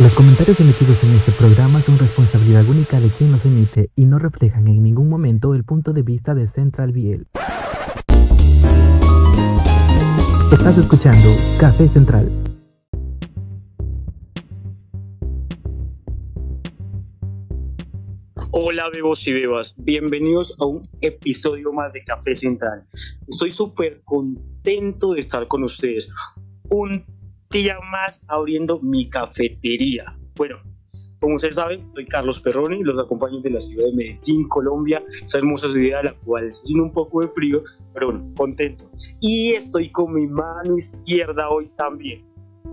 Los comentarios emitidos en este programa son responsabilidad única de quien los emite y no reflejan en ningún momento el punto de vista de Central Biel. Estás escuchando Café Central. Hola bebos y bebas, bienvenidos a un episodio más de Café Central. Estoy súper contento de estar con ustedes. Un más abriendo mi cafetería. Bueno, como ustedes saben, soy Carlos Perroni, los acompaño de la ciudad de Medellín, Colombia, esa hermosa ciudad la cual haciendo un poco de frío, pero bueno, contento. Y estoy con mi mano izquierda hoy también,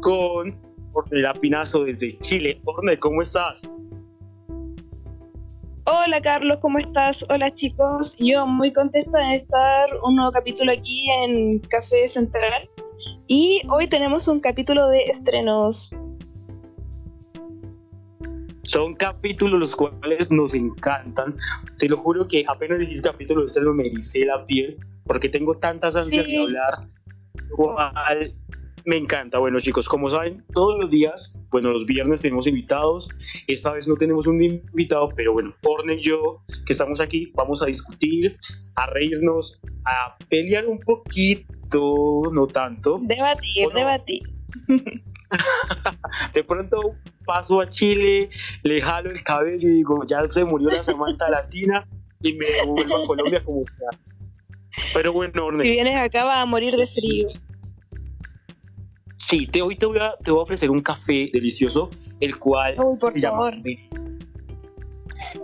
con Ornella Pinazo desde Chile. Orne, ¿cómo estás? Hola Carlos, ¿cómo estás? Hola chicos, yo muy contenta de estar un nuevo capítulo aquí en Café Central y hoy tenemos un capítulo de estrenos. Son capítulos los cuales nos encantan. Te lo juro que apenas dijiste capítulo de estreno me dice la piel porque tengo tantas ansias de hablar. Igual me encanta. Bueno, chicos, como saben, todos los días, bueno, los viernes tenemos invitados. Esta vez no tenemos un invitado, pero bueno, Orne y yo, que estamos aquí, vamos a discutir, a reírnos, a pelear un poquito, no tanto. Debatir, debatir. de pronto paso a Chile, le jalo el cabello y digo, ya se murió la Samantha Latina y me vuelvo a Colombia como sea. Pero bueno, Orne. Si vienes acá va a morir de frío. Sí, te, hoy te voy, a, te voy a ofrecer un café delicioso, el cual se, Llama,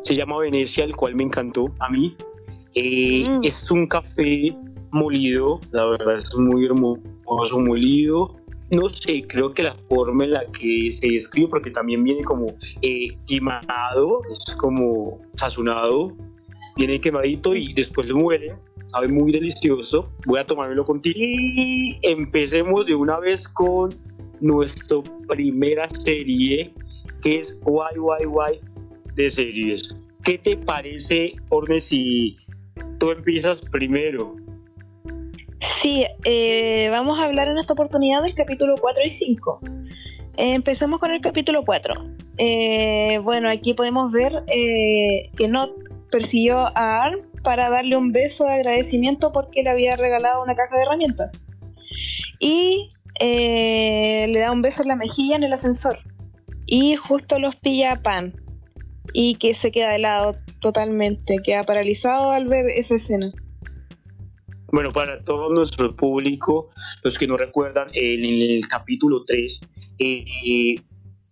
se llama Venecia, el cual me encantó a mí. Eh, mm. Es un café molido, la verdad es muy hermoso molido. No sé, creo que la forma en la que se describe, porque también viene como eh, quemado, es como sazonado, viene quemadito y después lo muele sabe muy delicioso. Voy a tomármelo contigo y empecemos de una vez con nuestra primera serie, que es YYY de series. ¿Qué te parece, Orne, si tú empiezas primero? Sí, eh, vamos a hablar en esta oportunidad del capítulo 4 y 5. empecemos con el capítulo 4. Eh, bueno, aquí podemos ver eh, que Not persiguió a Arm para darle un beso de agradecimiento porque le había regalado una caja de herramientas. Y eh, le da un beso en la mejilla en el ascensor. Y justo los pilla a Pan. Y que se queda de lado totalmente, queda paralizado al ver esa escena. Bueno, para todo nuestro público, los que no recuerdan, en el capítulo 3, eh,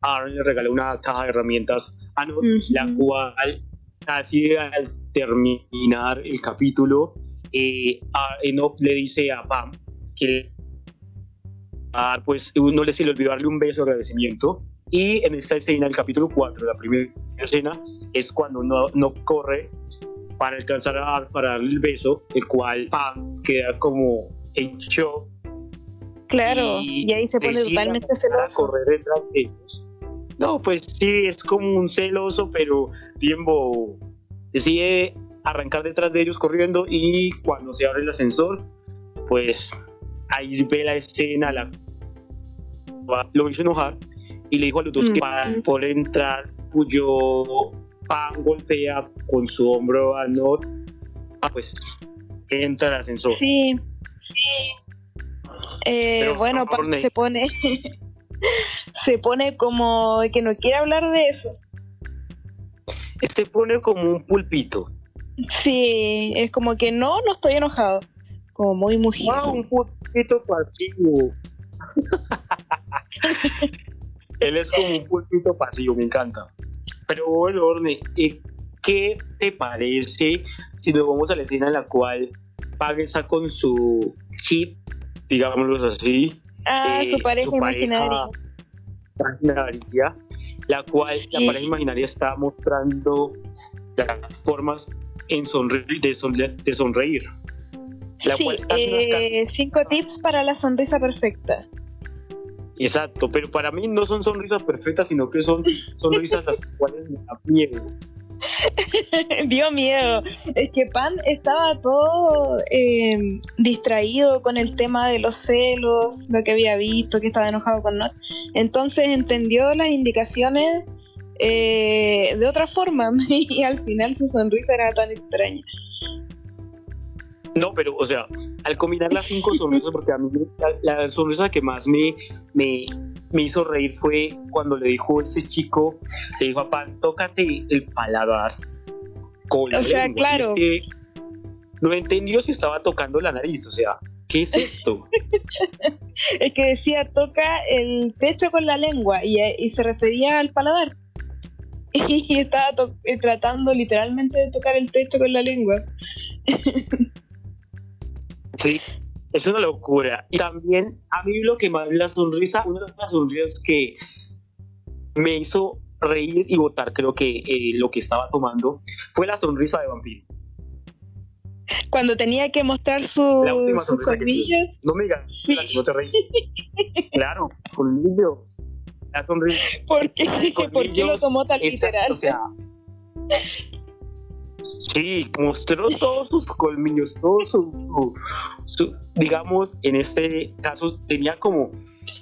Aaron le regaló una caja de herramientas a la cual casi al terminar el capítulo, eh, Enoch le dice a Pam que pues no le se le olvidó darle un beso de agradecimiento. Y en esta escena, el capítulo 4, la primera escena, es cuando no, no corre para alcanzar a dar, para darle el beso, el cual Pam queda como en shock. Claro, y, ahí se pone totalmente celoso. correr detrás de ellos. No, pues sí, es como un celoso, pero tiempo decide arrancar detrás de ellos corriendo y cuando se abre el ascensor, pues ahí ve la escena, la, lo hizo enojar y le dijo a los dos que para poder entrar, cuyo pan golpea con su hombro a ah, pues entra el ascensor. Sí, sí. Eh, bueno, se pone se pone como que no quiere hablar de eso se pone como un pulpito. Sí, es como que no, no estoy enojado. Como muy mujer. Ah, un pulpito pasivo. Él es como un pulpito pasivo, me encanta. Pero bueno, Orne, ¿qué te parece si nos vamos a la escena en la cual Pag está con su chip, digámoslo así? Ah, su eh, pareja imaginaria. Imaginaria la cual la pareja imaginaria está mostrando las formas en de, sonreír. La sí, eh, cinco tips para la sonrisa perfecta. Exacto, pero para mí no son sonrisas perfectas, sino que son sonrisas las cuales me da miedo. Dio miedo. Es que Pan estaba todo eh, distraído con el tema de los celos, lo que había visto, que estaba enojado con Not. Entonces entendió las indicaciones eh, de otra forma y al final su sonrisa era tan extraña. No, pero, o sea, al combinar las cinco sonrisas, porque a mí la, sonrisa que más me, me, me, hizo reír fue cuando le dijo ese chico, le dijo Pan, tócate el paladar con la O sea, claro. no entendió si estaba tocando la nariz, o sea, ¿qué es esto? es que decía, toca el techo con la lengua y, y se refería al paladar. Y estaba eh, tratando literalmente de tocar el techo con la lengua. Sí, es una locura. Y también a mí lo que más la sonrisa, una de las sonrisas que me hizo reír y votar, creo que eh, lo que estaba tomando, fue la sonrisa de vampiro. Cuando tenía que mostrar su, sus colmillos. No me digas, sí. no te reís. claro, colmillo. La sonrisa. ¿Por qué, ¿Por qué lo tomó tan literal? O sea, Sí, mostró todos sus colmillos, todo su, digamos, en este caso tenía como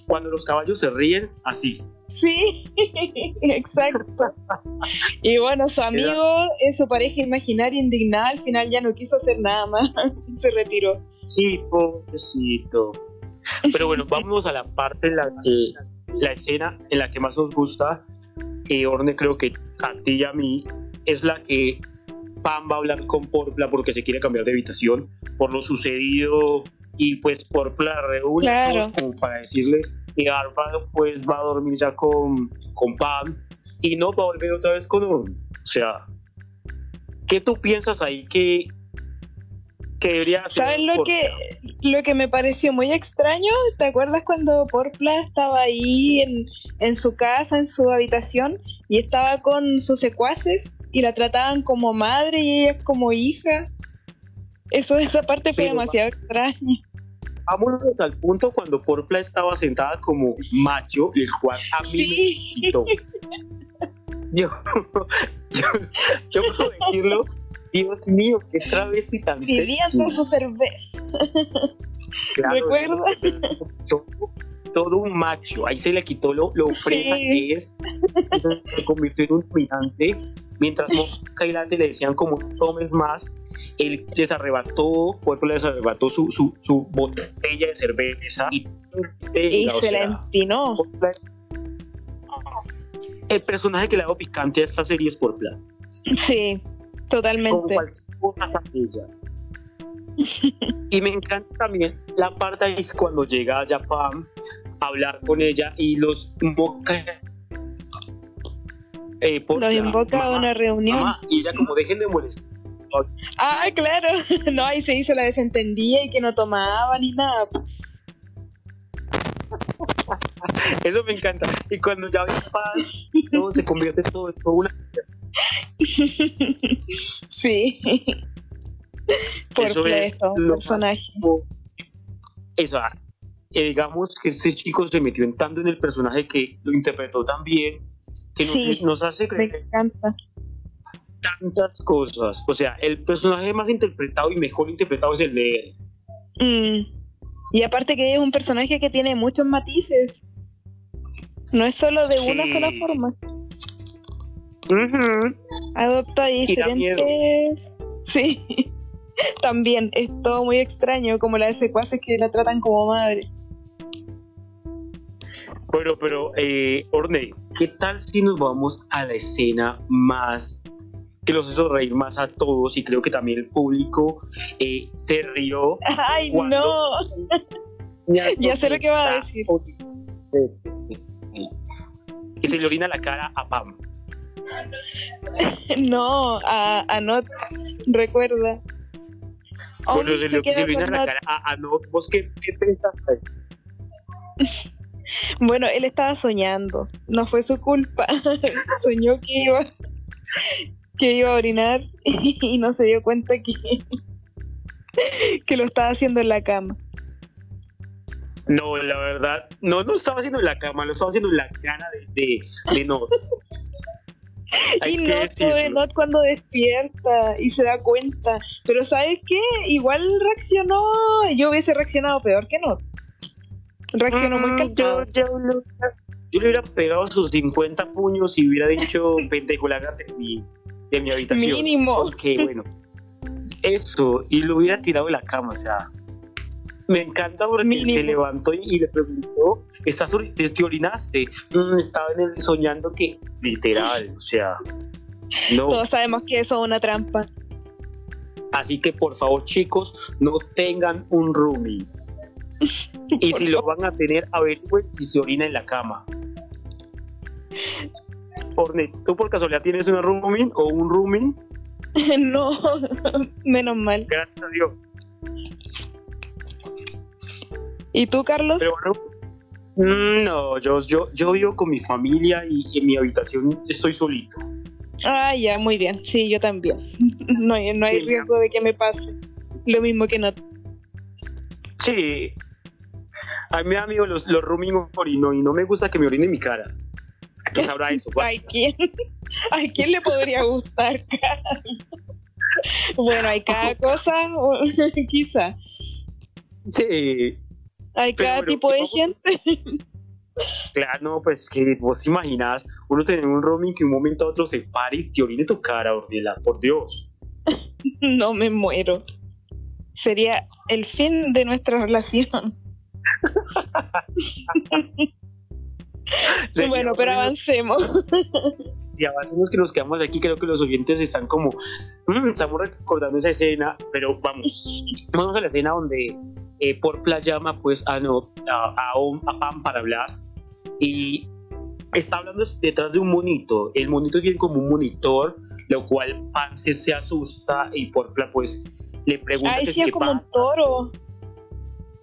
cuando los caballos se ríen, así. Sí, exacto. Y bueno, su amigo, es su pareja imaginaria indignada, al final ya no quiso hacer nada más, se retiró. Sí, pobrecito. Pero bueno, vámonos a la parte en la que la escena en la que más nos gusta, que Orne creo que a ti y a mí, es la que Pam va a hablar con Porpla porque se quiere cambiar de habitación por lo sucedido y pues Porpla reúne como para decirles que Arva pues va a dormir ya con, con Pam y no va a volver otra vez con un. O sea, ¿qué tú piensas ahí que, que debería hacer? ¿Sabes lo que, lo que me pareció muy extraño? ¿Te acuerdas cuando Porpla estaba ahí en, en su casa, en su habitación y estaba con sus secuaces? Y la trataban como madre y ella como hija. Eso, esa parte fue demasiado extraña. Vámonos al punto cuando Porpla estaba sentada como macho, el cual a mí me Yo, yo, yo, puedo decirlo, Dios mío, qué travesti tan Viviendo su cerveza. Claro, Todo, un macho, ahí se le quitó lo, lo fresa que es, se convirtió en un dominante Mientras Mosca y Lante le decían como tomes más, él les arrebató, Cuerpo les arrebató su, su, su botella de cerveza y, se la empinó. El personaje que le hago picante a esta serie es por plan. Sí, totalmente. y me encanta también la parte es cuando llega a Japan a hablar con ella y los Moca eh, Lo invoca a una reunión. y ella como dejen de molestar. Ah, claro. No, ahí se hizo la desentendía y que no tomaba ni nada. Eso me encanta. Y cuando ya ves paz, todo se convierte todo en todo una. Sí. Por eso es personaje. Eso, ah, eh, digamos que este chico se metió en tanto en el personaje que lo interpretó tan bien que nos, hace creer tantas cosas. O sea, el personaje más interpretado y mejor interpretado es el de él. Mm. Y aparte que es un personaje que tiene muchos matices. No es solo de una sola forma. Adopta diferentes. Sí. También es todo muy extraño, como la de secuaces que la tratan como madre. Bueno, pero, eh, Orne, ¿qué tal si nos vamos a la escena más que los hizo reír más a todos y creo que también el público eh, se rió. ¡Ay, no! ya sé lo que va a decir. Y se le orina la cara a Pam. no, a, a Not, recuerda. Bueno, se, le, orina la cara a, Not. ¿Vos qué, qué pensaste? Bueno, él estaba soñando, no fue su culpa. Soñó que iba, que iba a orinar y no se dio cuenta que, que lo estaba haciendo en la cama. No, la verdad, no, no lo estaba haciendo en la cama, lo estaba haciendo en la cara de, de, y no de Not cuando despierta y se da cuenta. Pero ¿sabes qué? Igual reaccionó. Yo hubiese reaccionado peor que Not. Reaccionó muy mm, calmado. Yo, yo, le hubiera pegado sus 50 puños y hubiera dicho penteculagas de mi, de mi habitación. Mínimo. Porque, bueno, eso. Y lo hubiera tirado de la cama, o sea. Me encanta porque se levantó y le preguntó, ¿estás te orinaste? Mm, estaba soñando que, literal, o sea, no. Todos sabemos que eso es una trampa. Así que por favor, chicos, no tengan un roomie. Y si lo van a tener, a ver pues, si se orina en la cama. Orne, ¿tú por casualidad tienes una roomie o un roomie? no, menos mal. Gracias a Dios. ¿Y tú, Carlos? Mm, no, yo, yo, yo vivo con mi familia y en mi habitación estoy solito. Ah, ya, muy bien. Sí, yo también. No hay, no hay riesgo de que me pase. Lo mismo que no. Sí. A mí me da miedo los, los rooming orino y no me gusta que me orine en mi cara. ¿Qué sabrá eso? ¿A quién, ¿A quién le podría gustar, Bueno, hay cada cosa, quizá. Sí, hay cada tipo de gente. Claro, no, pues que vos imaginás uno tener un roaming que un momento a otro se pare y te orine tu cara, Ornella, por Dios. no me muero. Sería el fin de nuestra relación. Bueno, pero avancemos. si avancemos que nos quedamos aquí, creo que los oyentes están como, mm, estamos recordando esa escena, pero vamos, vamos a la escena donde eh, por llama pues a, no, a, a, Pam para hablar y está hablando detrás de un monito. El monito tiene como un monitor, lo cual Pam se, asusta y Porpla pues le pregunta Ay, sí, como un toro.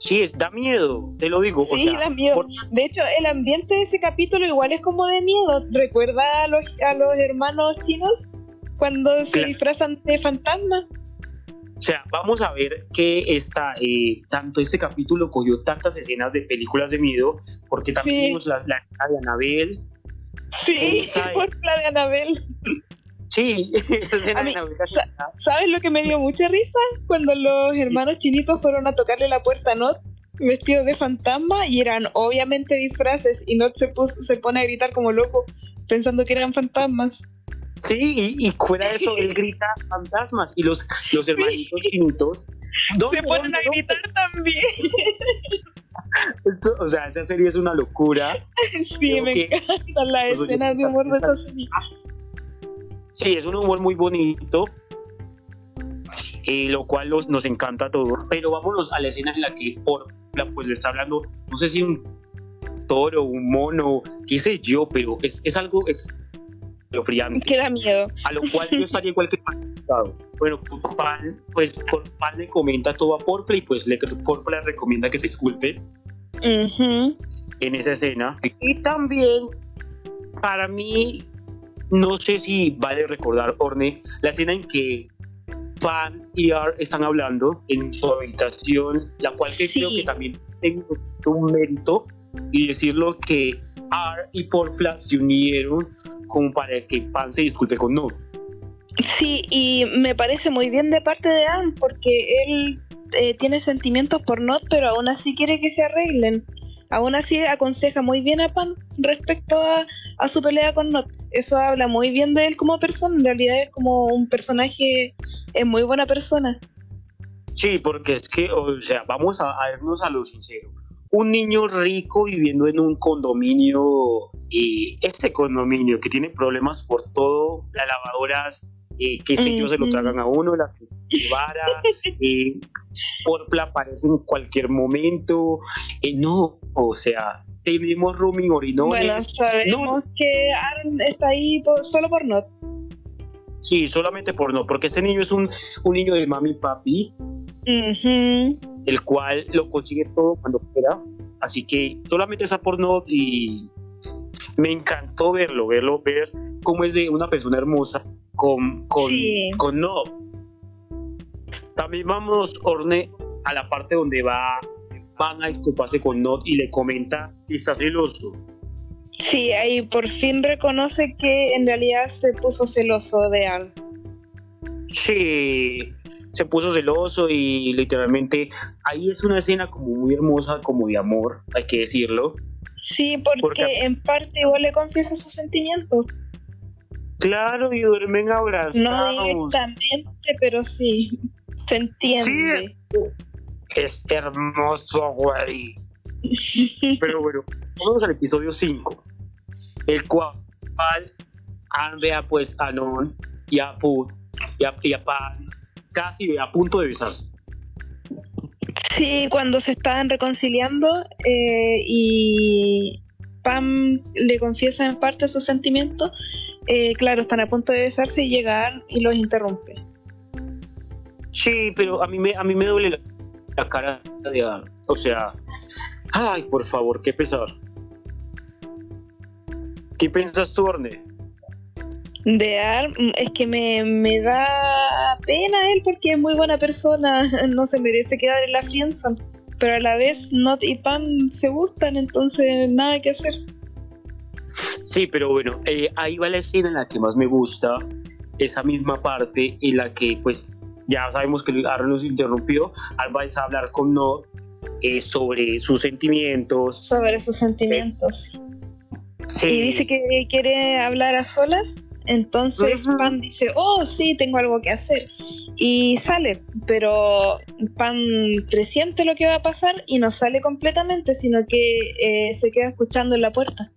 Sí, es, da miedo, te lo digo. Sí, da miedo. De hecho, el ambiente de ese capítulo igual es como de miedo. ¿Recuerda a los, a los hermanos chinos cuando se disfrazan de fantasma? O sea, vamos a ver que esta, eh, tanto este capítulo cogió tantas escenas de películas de miedo, porque también vimos la, la de Anabel. Sí, por la de Anabel. Sí, esa escena de Anabel. ¿Sabes lo que me dio mucha risa? Cuando los hermanos chinitos fueron a tocarle la puerta a Not vestidos de fantasma y eran obviamente disfraces y Not se, puso, se pone a gritar como loco pensando que eran fantasmas. Sí, y, fuera de eso, él grita fantasmas y los, los hermanitos chinitos se ponen a gritar también. o sea, esa serie es una locura. Sí, me encanta la escena de humor de esa serie. Sí, es un humor muy bonito, eh, lo cual nos encanta todo. Pero vámonos a la escena en la que por pues le está hablando, no sé si un toro, un mono, qué sé yo, pero es, es algo, es friante. Que da miedo. A lo cual yo estaría igual que Pan. Bueno, Pan, pues Pan le comenta todo a Porple y pues le, Porple le recomienda que se disculpe en esa escena. Y también, para mí, no sé si vale recordar, Orne, la escena en que Pan y Ar están hablando en su habitación, la cual creo que también tengo un mérito y decirlo que R y Porpla se unieron como para que Pan se disculpe con No. Sí, y me parece muy bien de parte de Anne porque él eh, tiene sentimientos por Not, pero aún así quiere que se arreglen. Aún así aconseja muy bien a Pan respecto a, su pelea con Not. Eso habla muy bien de él como persona. En realidad es como un personaje, es muy buena persona. Sí, porque es que, o sea, vamos a, a irnos a lo sincero un niño rico viviendo en un condominio y este condominio que tiene problemas por todo, las lavadoras, eh, que sé yo, se lo tragan a uno, la vara, eh, por aparece en cualquier momento, eh, no, o sea, tenemos rooming orinones. Bueno, sabemos que Aaron está ahí solo por no. Sí, solamente por no, porque ese niño es un, un niño de mami y papi, el cual lo consigue todo cuando quiera. Así que solamente esa porno y me encantó verlo, verlo, ver cómo es de una persona hermosa con, con, con no. También vamos, Orne, a la parte donde va, van a disculparse con Not y le comenta que está celoso. Sí, ahí por fin reconoce que en realidad se puso celoso de Arn. Sí, se puso celoso y literalmente ahí es una escena como muy hermosa, como de amor, hay que decirlo. Sí, porque, en parte igual le confiesa sus sentimientos. Claro, y duermen abrazados. No directamente, pero sí, se entiende. Sí, es, hermoso, güey. pero bueno, vamos al episodio 5, el cual Andrea pues a Non y a Put y a, y a Pan casi a punto de besarse. Sí, cuando se estaban reconciliando eh, y Pam le confiesa en parte sus sentimientos, eh, claro, están a punto de besarse y llegar y los interrumpe. Sí, pero a mí me, a mí me duele la, cara de O sea, ay, por favor, qué pesar. ¿Qué piensas tú, Orne? de Arm es que me, me, da pena él porque es muy buena persona, no se merece quedar en la fianza, pero a la vez Not y Pam se gustan, entonces nada que hacer. Sí, pero bueno, eh, ahí va la escena en la que más me gusta, esa misma parte en la que pues ya sabemos que Aaron nos interrumpió, Al va a hablar con Not eh, sobre sus sentimientos. Sobre sus sentimientos. sí. Y dice que quiere hablar a solas entonces Pan dice, oh, sí, tengo algo que hacer. Y sale, pero Pan presiente lo que va a pasar y no sale completamente, sino que eh, se queda escuchando en la puerta.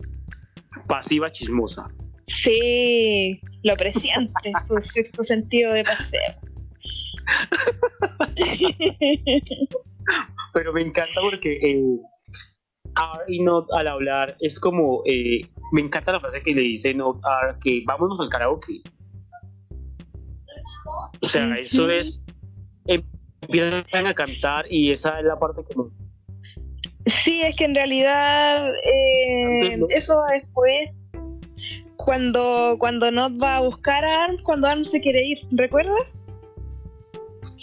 Pasiva chismosa. Sí, lo presiente, su sexto sentido de paseo. Pero me encanta porque eh, y Not al hablar es como, eh, me encanta la frase que le dice Not que vámonos al karaoke. O sea, eso es, empiezan a cantar y esa es la parte que Sí, es que en realidad eh, eso después, cuando, cuando Not va a buscar a Arms, cuando Arms se quiere ir, ¿recuerdas?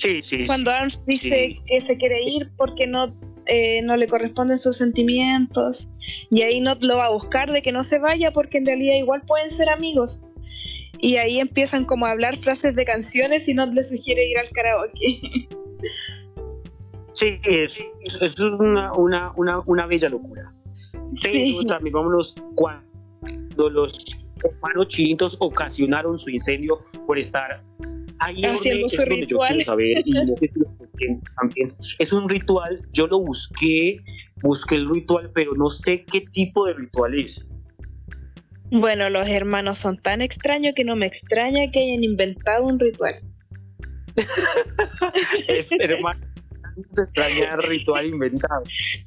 Sí, sí. Cuando Arms dice que se quiere ir porque Not eh, no le corresponden sus sentimientos y ahí no lo va a buscar de que no se vaya porque en realidad igual pueden ser amigos y ahí empiezan como a hablar frases de canciones y no le sugiere ir al karaoke. Sí, eso es una, una, una, una bella locura. Pero también vámonos cuando los hermanos chinitos ocasionaron su incendio por estar ahí Haciendo es donde yo quiero saber y no sé si también. Es un ritual, yo lo busqué, busqué el ritual, pero no sé qué tipo de ritual es. Bueno, los hermanos son tan extraños que no me extraña que hayan inventado un ritual. es hermano se extraña el ritual inventado.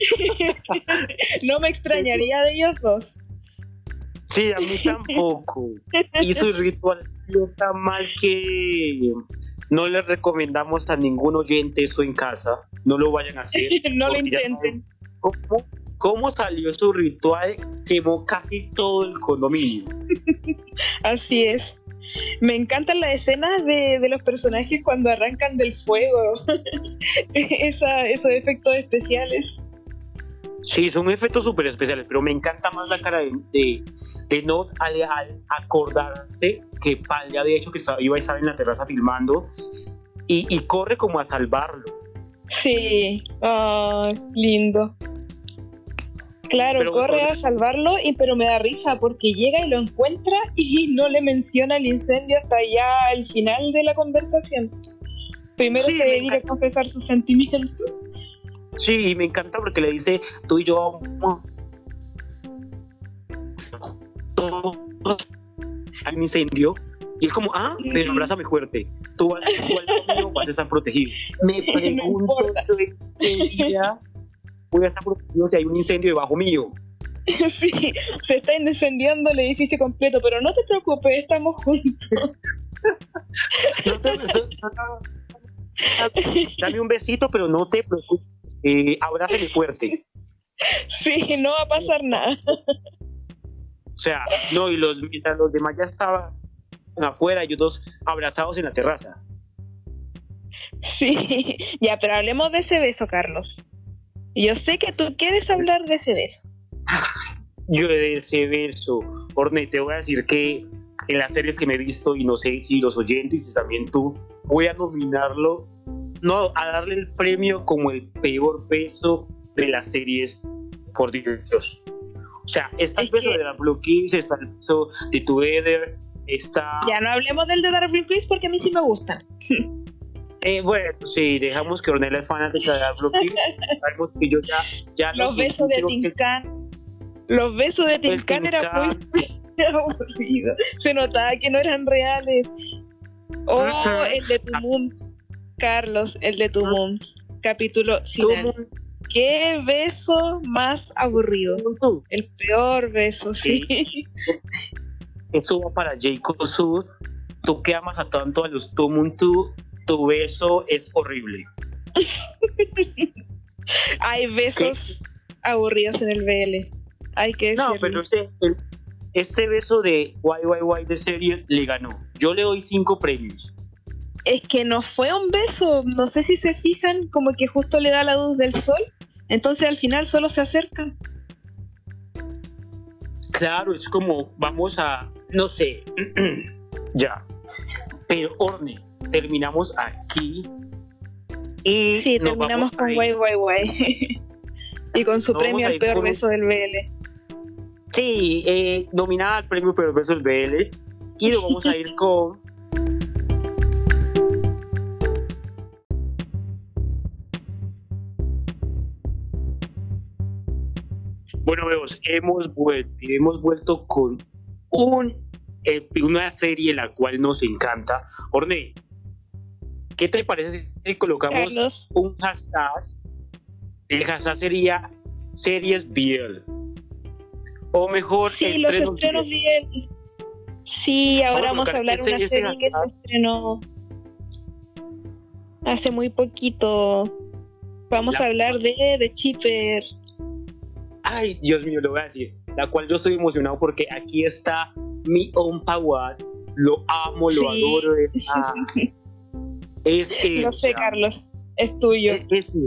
no me extrañaría de ellos dos. Sí, a mí tampoco. Hizo el ritual tan mal que no les recomendamos a ningún oyente eso en casa. No lo vayan a hacer. no lo intenten. Cómo, salió su ritual? Quemó casi todo el condominio. Así es. Me encantan las escenas de, los personajes cuando arrancan del fuego. esos efectos especiales. Sí, son efectos súper especiales, pero me encanta más la cara de, de, de Not al, acordarse que Pal le había dicho que iba a estar en la terraza filmando y, corre como a salvarlo. Sí, lindo. Claro, corre a salvarlo, y, pero me da risa porque llega y lo encuentra y no le menciona el incendio hasta ya al final de la conversación. Primero se dedica a confesar sus sentimientos. Sí, y me encanta porque le dice, tú y yo hay un incendio y es como, ah, pero abrázame fuerte. Tú vas, tú vas a estar protegido. Me pregunto qué día voy a estar protegido si hay un incendio debajo mío. Sí, se está incendiando el edificio completo, pero no te preocupes, estamos juntos. no te, dame un besito, pero no te preocupes, eh, abrázame fuerte. Sí, no va a pasar nada. O sea, no, y los, mientras los demás ya estaban afuera, ellos dos abrazados en la terraza. Sí, ya, pero hablemos de ese beso, Carlos. Yo sé que tú quieres hablar de ese beso. yo de ese beso. Orne, te voy a decir que en las series que me he visto, y no sé si los oyentes y también tú, voy a nominarlo, no, a darle el premio como el peor beso de las series, por Dios. O sea, está el beso de la Blue Kiss, está el beso de Together, está... Ya no hablemos del de Dark Blue Kiss porque a mí sí me gustan. Eh, bueno, sí, dejamos que Ornella es fanática de Dark Blue Kiss. Sabemos que yo ya... ya los besos de Tinkan. Los besos de Tinkan eran muy aburridos. Se notaba que no eran reales. Oh, el de tu mums, Carlos, el de tu mums. Capítulo final. Qué beso más aburrido. El peor beso, sí. Eso va para Jacob Sud. Tú que amas a tanto a los Tumuntu, tu beso es horrible. Hay besos aburridos en el BL. Hay que decirlo. No, pero ese, ese beso de YYY de serie le ganó. Yo le doy cinco premios. Es que no fue un beso. No sé si se fijan, como que justo le da la luz del sol entonces al final solo se acercan. Claro, es como vamos a, no sé, ya. Pero Orne, terminamos aquí. Y sí, terminamos con Guay Guay Guay. y con su premio al peor beso del BL. Sí, eh, nominada al premio peor beso del BL. Y lo vamos a ir con Bueno, vemos, hemos vuelto, hemos vuelto con un, eh, una serie la cual nos encanta. Orne, ¿qué te parece si colocamos un hashtag? El hashtag sería series Biel. O mejor, sí, los estrenos Biel. Sí, ahora vamos, a hablar de una serie que se estrenó hace muy poquito. Vamos a hablar de, de Chipper ay, Dios mío, lo voy a decir, la cual yo estoy emocionado porque aquí está mi Ompawad, lo amo, lo adoro. Es, es lo sé, Carlos, es tuyo. Es,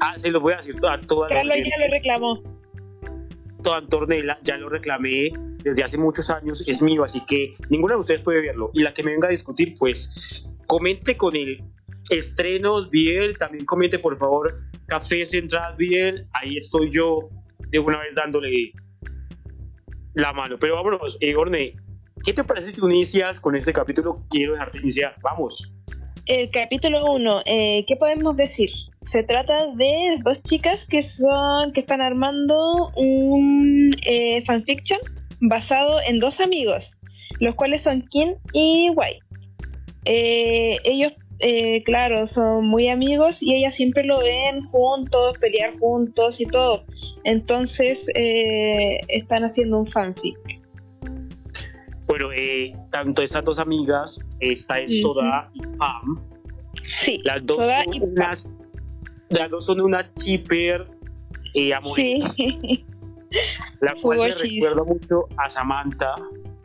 ah, se lo voy a decir a todas Carlos ya lo reclamó. Toda Antornella ya lo reclamé desde hace muchos años, es mío, así que ninguna de ustedes puede verlo. Y la que me venga a discutir, pues comente con él. Estrenos, Biel, también comente por favor Café Central Biel, ahí estoy yo de una vez dándole la mano. Pero vámonos, eh, ¿qué te parece que inicias con este capítulo? Quiero dejarte iniciar. Vamos. El capítulo 1, eh, ¿qué podemos decir? Se trata de dos chicas que son que están armando un eh, fanfiction basado en dos amigos, los cuales son Kim y Wai. Eh, ellos eh, claro, son muy amigos y ellas siempre lo ven juntos, pelear juntos y todo. Entonces eh, están haciendo un fanfic. Bueno, eh, tanto esas dos amigas, esta es Soda y Pam. Sí, las dos, Soda son, y unas, las dos son una chipper eh, Sí. La cual me recuerda mucho a Samantha.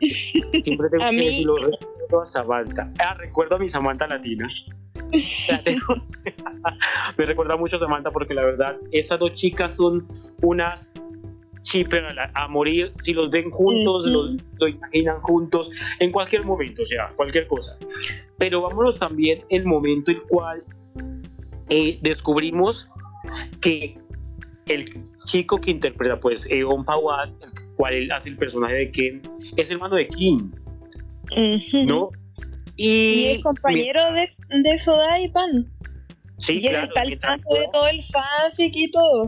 Siempre tengo que decirlo a Samantha. Ah, recuerdo a mi Samantha latina. me recuerda mucho a Samantha porque la verdad, esas dos chicas son unas chipper a, morir. Si los ven juntos, lo, imaginan juntos, en cualquier momento, o sea, cualquier cosa. Pero vámonos también el momento en el cual eh, descubrimos que el chico que interpreta, pues, Eon Pawad, el cual hace el personaje de Ken, es hermano de Kim. ¿No? Y, es compañero de, de Soda y Pan. Sí, y claro. Está al tanto de todo el fanfic y todo.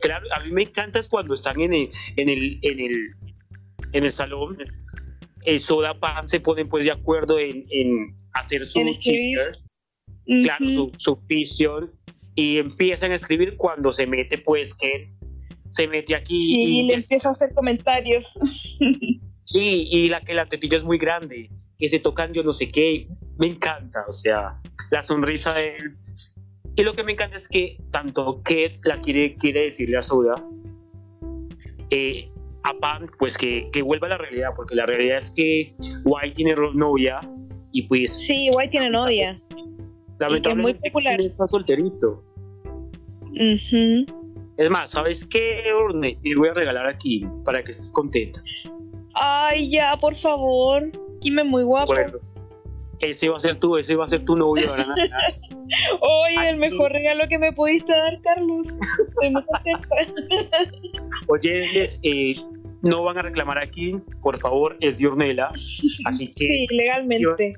Claro, a mí me encanta es cuando están en el, en el, en el, en el salón. El Soda Pan se ponen pues de acuerdo en, en hacer su cheater, claro, su, su visión, y empiezan a escribir cuando se mete pues que se mete aquí y, le empieza a hacer comentarios. Sí, y la que la tetilla es muy grande, que se tocan yo no sé qué, me encanta, o sea, la sonrisa de él. Y lo que me encanta es que tanto Kate la quiere, quiere decirle a Soda, eh, a Pam, pues que, que, vuelva a la realidad, porque la realidad es que White tiene novia y pues... Sí, White tiene novia. Lamentablemente es muy popular. está solterito. Es más, ¿sabes qué, Orne? Te voy a regalar aquí para que estés contenta. Ay, ya, por favor. Dime muy guapo. Bueno, ese va a ser tu, ese va a ser tu novio. Oye, el mejor regalo que me pudiste dar, Carlos. Estoy muy contenta. Oye, eh, no van a reclamar aquí, por favor, es Diornela. Así que. Sí, legalmente.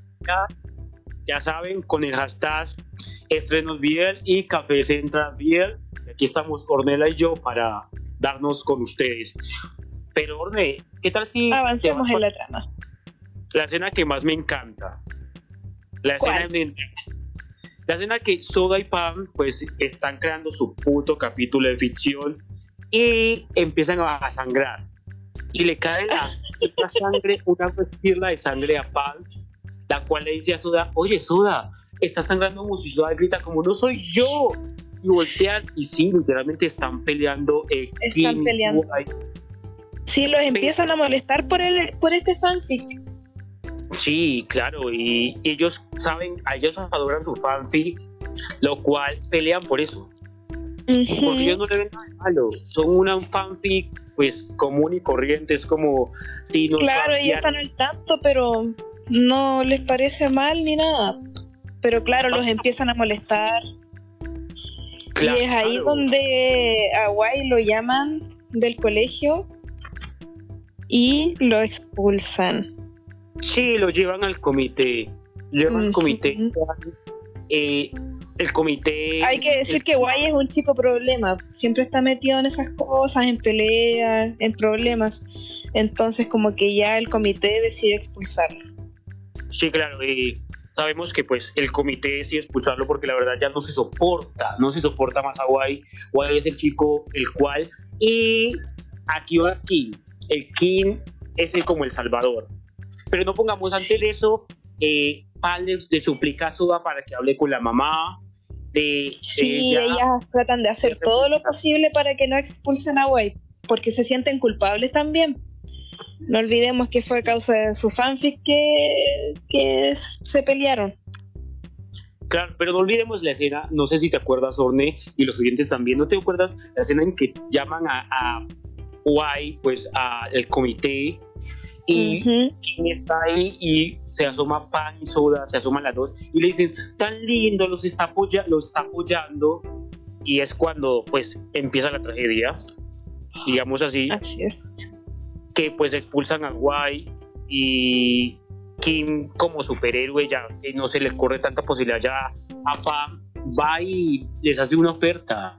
Ya, saben, con el hashtag Estrenos Biel y Café Central Biel. Aquí estamos Ornela y yo para darnos con ustedes. Pero Orne, ¿qué tal si avancemos en la trama? La escena que más me encanta. La escena de la escena que Soda y Pam pues están creando su puto capítulo de ficción y empiezan a sangrar y le cae la, sangre, una espirla de sangre a Pam, la cual le dice a Soda, oye Soda, está sangrando como si Soda grita como no soy yo. Y voltean y sí, literalmente están peleando. Eh, están peleando. Sí, los empiezan a molestar por, el, por este fanfic. Sí, claro, y ellos saben, ellos adoran su fanfic, lo cual pelean por eso. Porque ellos no le ven nada de malo, son una fanfic pues común y corriente, es como si no Claro, ellos están al tanto, pero no les parece mal ni nada. Pero claro, los empiezan a molestar. y es ahí donde a Guay lo llaman del colegio y lo expulsan. Sí, lo llevan al comité. Llevan al comité. Eh, el comité. Hay que decir que Guay es un chico problema, siempre está metido en esas cosas, en peleas, en problemas. Entonces, como que ya el comité decide expulsarlo. Sí, claro, y sabemos que pues el comité decide expulsarlo porque la verdad ya no se soporta, no se soporta más a Guay. Guay es el chico el cual. Y aquí va King. El King es el, como el salvador. Pero no pongamos ante eso eh, de suplica a Suda para que hable con la mamá. De, sí, ellas tratan de hacer todo lo posible para que no expulsen a White, porque se sienten culpables también. No olvidemos que fue a causa de su fanfic que, que se pelearon. Claro, pero no olvidemos la escena, no sé si te acuerdas, Orne, y los siguientes también, ¿no te acuerdas la escena en que llaman a, a pues al comité y está ahí y se asoma pan y soda, se asoman las dos y le dicen, tan lindo, los está, apoya los está apoyando y es cuando pues empieza la tragedia, digamos así, que pues expulsan a Guay y Kim como superhéroe ya no se le corre tanta posibilidad ya a Pam va y les hace una oferta.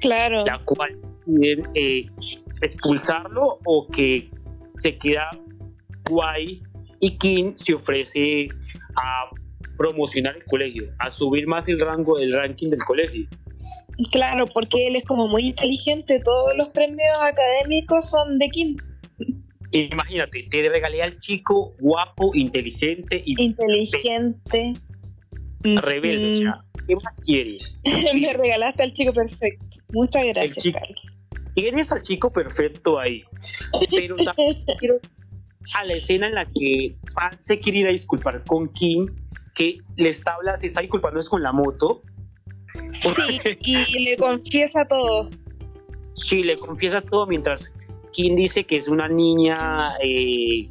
Claro. La cual eh, expulsarlo o que se queda guay y Kim se ofrece a promocionar el colegio, a subir más el rango del ranking del colegio. Claro, porque él es como muy inteligente, todos los premios académicos son de Kim. Imagínate, te regalé al chico guapo, inteligente y inteligente, rebelde, o sea, ¿qué más quieres? Me regalaste al chico perfecto. Muchas gracias. Tienes al chico perfecto ahí. Pero también quiero a la escena en la que Pan se quiere ir a disculpar con Kim, que le está hablando, se está disculpando es con la moto. Sí, y le confiesa todo. Sí, le confiesa todo mientras Kim dice que es una niña eh,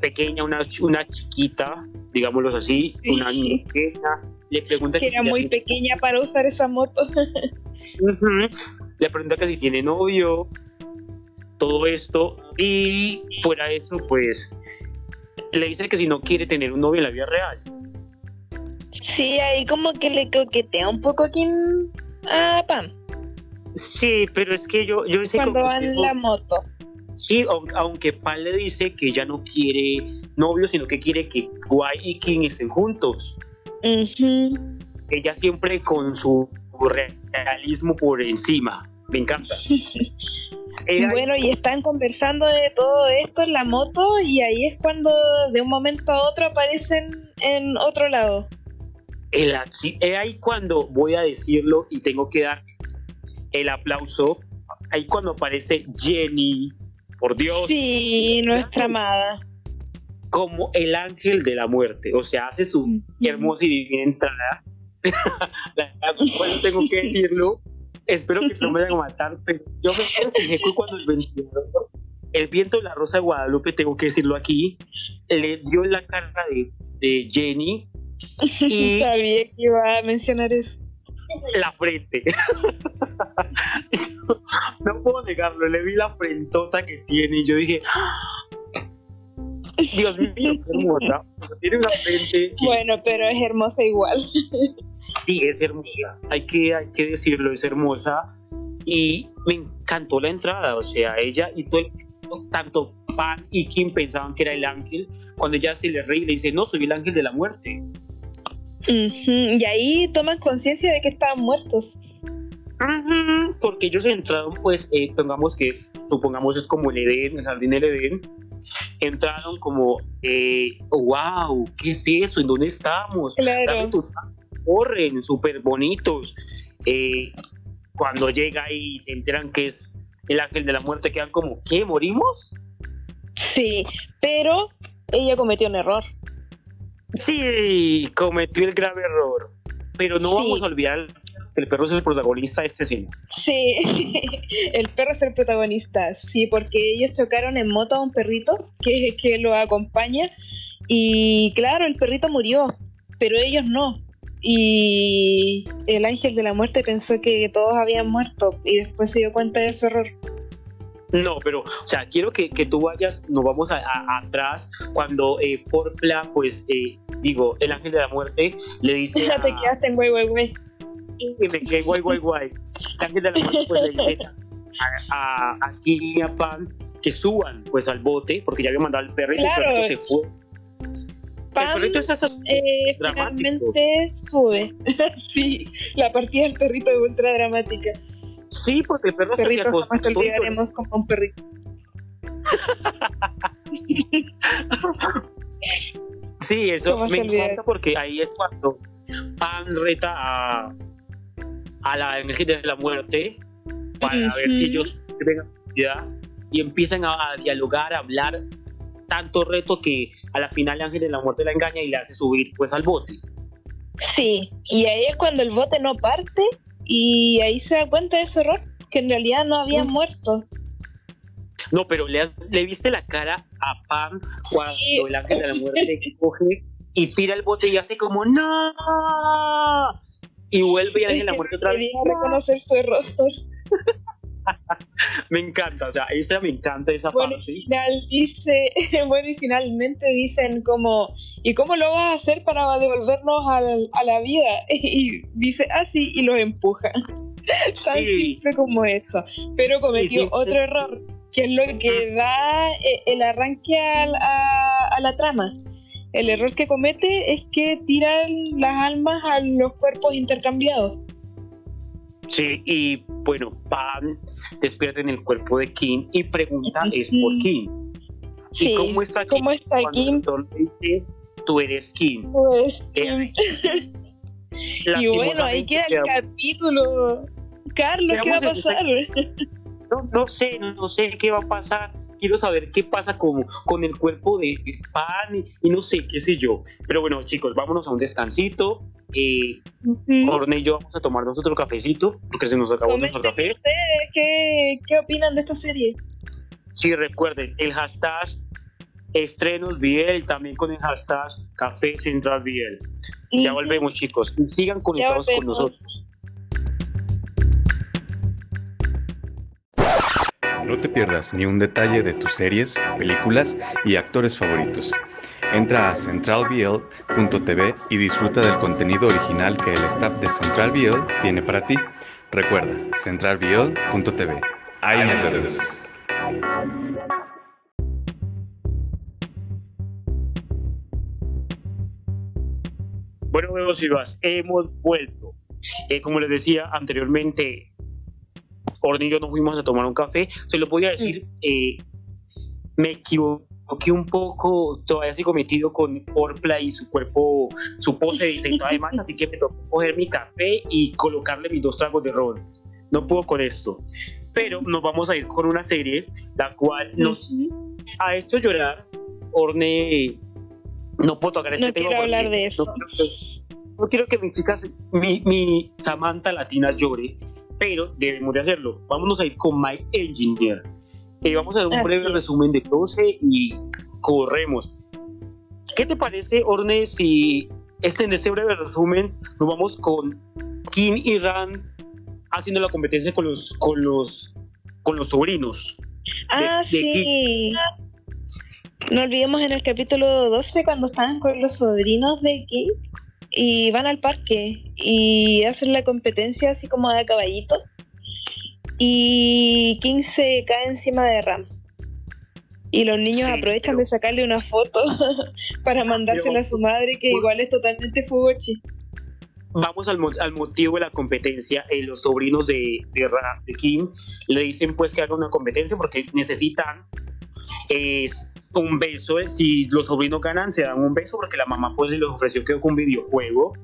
pequeña, una, una chiquita, digámoslo así, una niña pequeña. Le pregunta que, era muy pequeña para usar esa moto. Le pregunta que si tiene novio, todo esto, y fuera de eso, pues le dice que si no quiere tener un novio en la vida real. Sí, ahí como que le coquetea un poco aquí a Pam. Sí, pero es que yo, yo sé Cuando van en la moto. Sí, aunque Pam le dice que ya no quiere novio, sino que quiere que Guay y King estén juntos. Ella siempre con su realismo por encima. Me encanta. bueno, y están conversando de todo esto en la moto y ahí es cuando de un momento a otro aparecen en otro lado. El, es ahí cuando voy a decirlo y tengo que dar el aplauso. Ahí cuando aparece Jenny, por Dios. Sí, nuestra amada. Como el ángel de la muerte. O sea, hace su hermosa y divina entrada. la, tengo que decirlo espero que no me vayan a matar, pero yo me fijé cuando el ventilador, el viento de la Rosa de Guadalupe, tengo que decirlo aquí, le dio la cara de, de Jenny. Y Sabía que iba a mencionar eso. La frente. no puedo negarlo, le vi la frentota que tiene y yo dije, Dios mío, qué hermosa. tiene una frente. Bueno, pero es hermosa igual. Sí, es hermosa. Hay que, hay que decirlo, es hermosa. Y me encantó la entrada. O sea, ella y todo tanto Pan y Kim pensaban que era el ángel. Cuando ella se le ríe y le dice, no, soy el ángel de la muerte. Y ahí toman conciencia de que estaban muertos. Porque ellos entraron, pues, eh, pongamos que, supongamos es como el Edén, el jardín del Edén, entraron como, eh, wow, ¿qué es eso? ¿En dónde estamos? Claro. Corren, súper bonitos. Eh, cuando llega y se enteran que es el ángel de la muerte, quedan como, ¿qué? ¿Morimos? Sí, pero ella cometió un error. Sí, cometió el grave error. Pero no vamos a olvidar el perro es el protagonista de este cine. Sí, el perro es el protagonista, sí, porque ellos chocaron en moto a un perrito que, que lo acompaña y claro, el perrito murió, pero ellos no. Y el ángel de la muerte pensó que todos habían muerto y después se dio cuenta de su error. No, pero, o sea, quiero que, que tú vayas, nos vamos a, atrás, cuando eh, Porpla, pues, eh, digo, el ángel de la muerte le dice. Ya te quedaste en güey, güey, güey y me quedé guay, guay, guay. También de la mano, pues le dice a, a, y a Pan que suban pues al bote, porque ya había mandado al perrito, claro. el perrito se fue. Pan, eh, finalmente sube. sí, la partida del perrito es ultra dramática. Sí, porque el perro perrito se te olvidaremos como un perrito. sí, eso me encanta porque ahí es cuando Pan reta a, a la energía de la muerte para ver si ellos vengan y empiezan a, dialogar, a hablar tanto reto que a la final el ángel de la muerte la engaña y le hace subir pues al bote. Sí, y ahí es cuando el bote no parte y ahí se da cuenta de su error, que en realidad no había muerto. No, pero le, le viste la cara a Pam cuando el ángel de la muerte coge y tira el bote y hace como ¡No! y vuelve y alguien la muerte otra vez. reconocer su error. me encanta, o sea, esa me encanta esa bueno, parte. Final dice, bueno, y finalmente dicen como, ¿y cómo lo vas a hacer para devolvernos al, a la vida? Y dice así y lo empuja. Tan simple como eso. Pero cometió otro error, que es lo que ah. da eh, el arranque a, a la trama el error que comete es que tiran las almas a los cuerpos intercambiados. Sí, y bueno, Pan despierta en el cuerpo de Kim y pregunta es por Kim. Sí, ¿Y cómo está Kim? ¿Cómo está Kim? dice, tú eres Kim. Tú eres Kim. y bueno, ahí queda el capítulo. Carlos, ¿qué va a pasar? No, no sé, no sé qué va a pasar quiero saber qué pasa con, con el cuerpo de Pan y, no sé, qué sé yo. Pero bueno, chicos, vámonos a un descansito. Eh, y yo vamos a tomarnos otro cafecito porque se nos acabó nuestro café. ¿Qué, ¿Qué opinan de esta serie? Sí, recuerden, el hashtag estrenos Biel, también con el hashtag Café Central Biel. Ya volvemos, chicos. Sigan conectados con nosotros. No te pierdas ni un detalle de tus series, películas y actores favoritos. Entra a centralbl.tv y disfruta del contenido original que el staff de Central tiene para ti. Recuerda, centralbl.tv. Ahí nos vemos. Bueno, vemos hemos vuelto. Eh, como les decía anteriormente, Orden y yo nos fuimos a tomar un café. Se lo voy a decir, eh, me equivoqué un poco, todavía sigo metido con Orpla y su cuerpo, su pose de además, así que me tocó coger mi café y colocarle mis dos tragos de ron. No puedo con esto. Pero nos vamos a ir con una serie, la cual nos ha hecho llorar. Orne, no puedo tocar ese no tema. Quiero hablar de eso. No quiero, que, mis chicas, mi, mi Samantha Latina llore pero debemos de hacerlo. Vámonos a ir con My Engineer. Eh, vamos a hacer un breve resumen de 12 y corremos. ¿Qué te parece, Orne, si este, en este breve resumen nos vamos con Kim y Ran haciendo la competencia con los, con los, con los sobrinos? Ah, sí. No olvidemos en el capítulo 12 cuando estaban con los sobrinos de Kim y van al parque y hacen la competencia así como de caballito y King se cae encima de Ram. Y los niños aprovechan de sacarle una foto para mandársela a su madre que igual es totalmente fugochi. Vamos al, al, motivo de la competencia eh, los sobrinos de, de, de, Kim le dicen pues que haga una competencia porque necesitan es un beso, eh, si los sobrinos ganan, se dan un beso porque la mamá pues les ofreció que con un videojuego.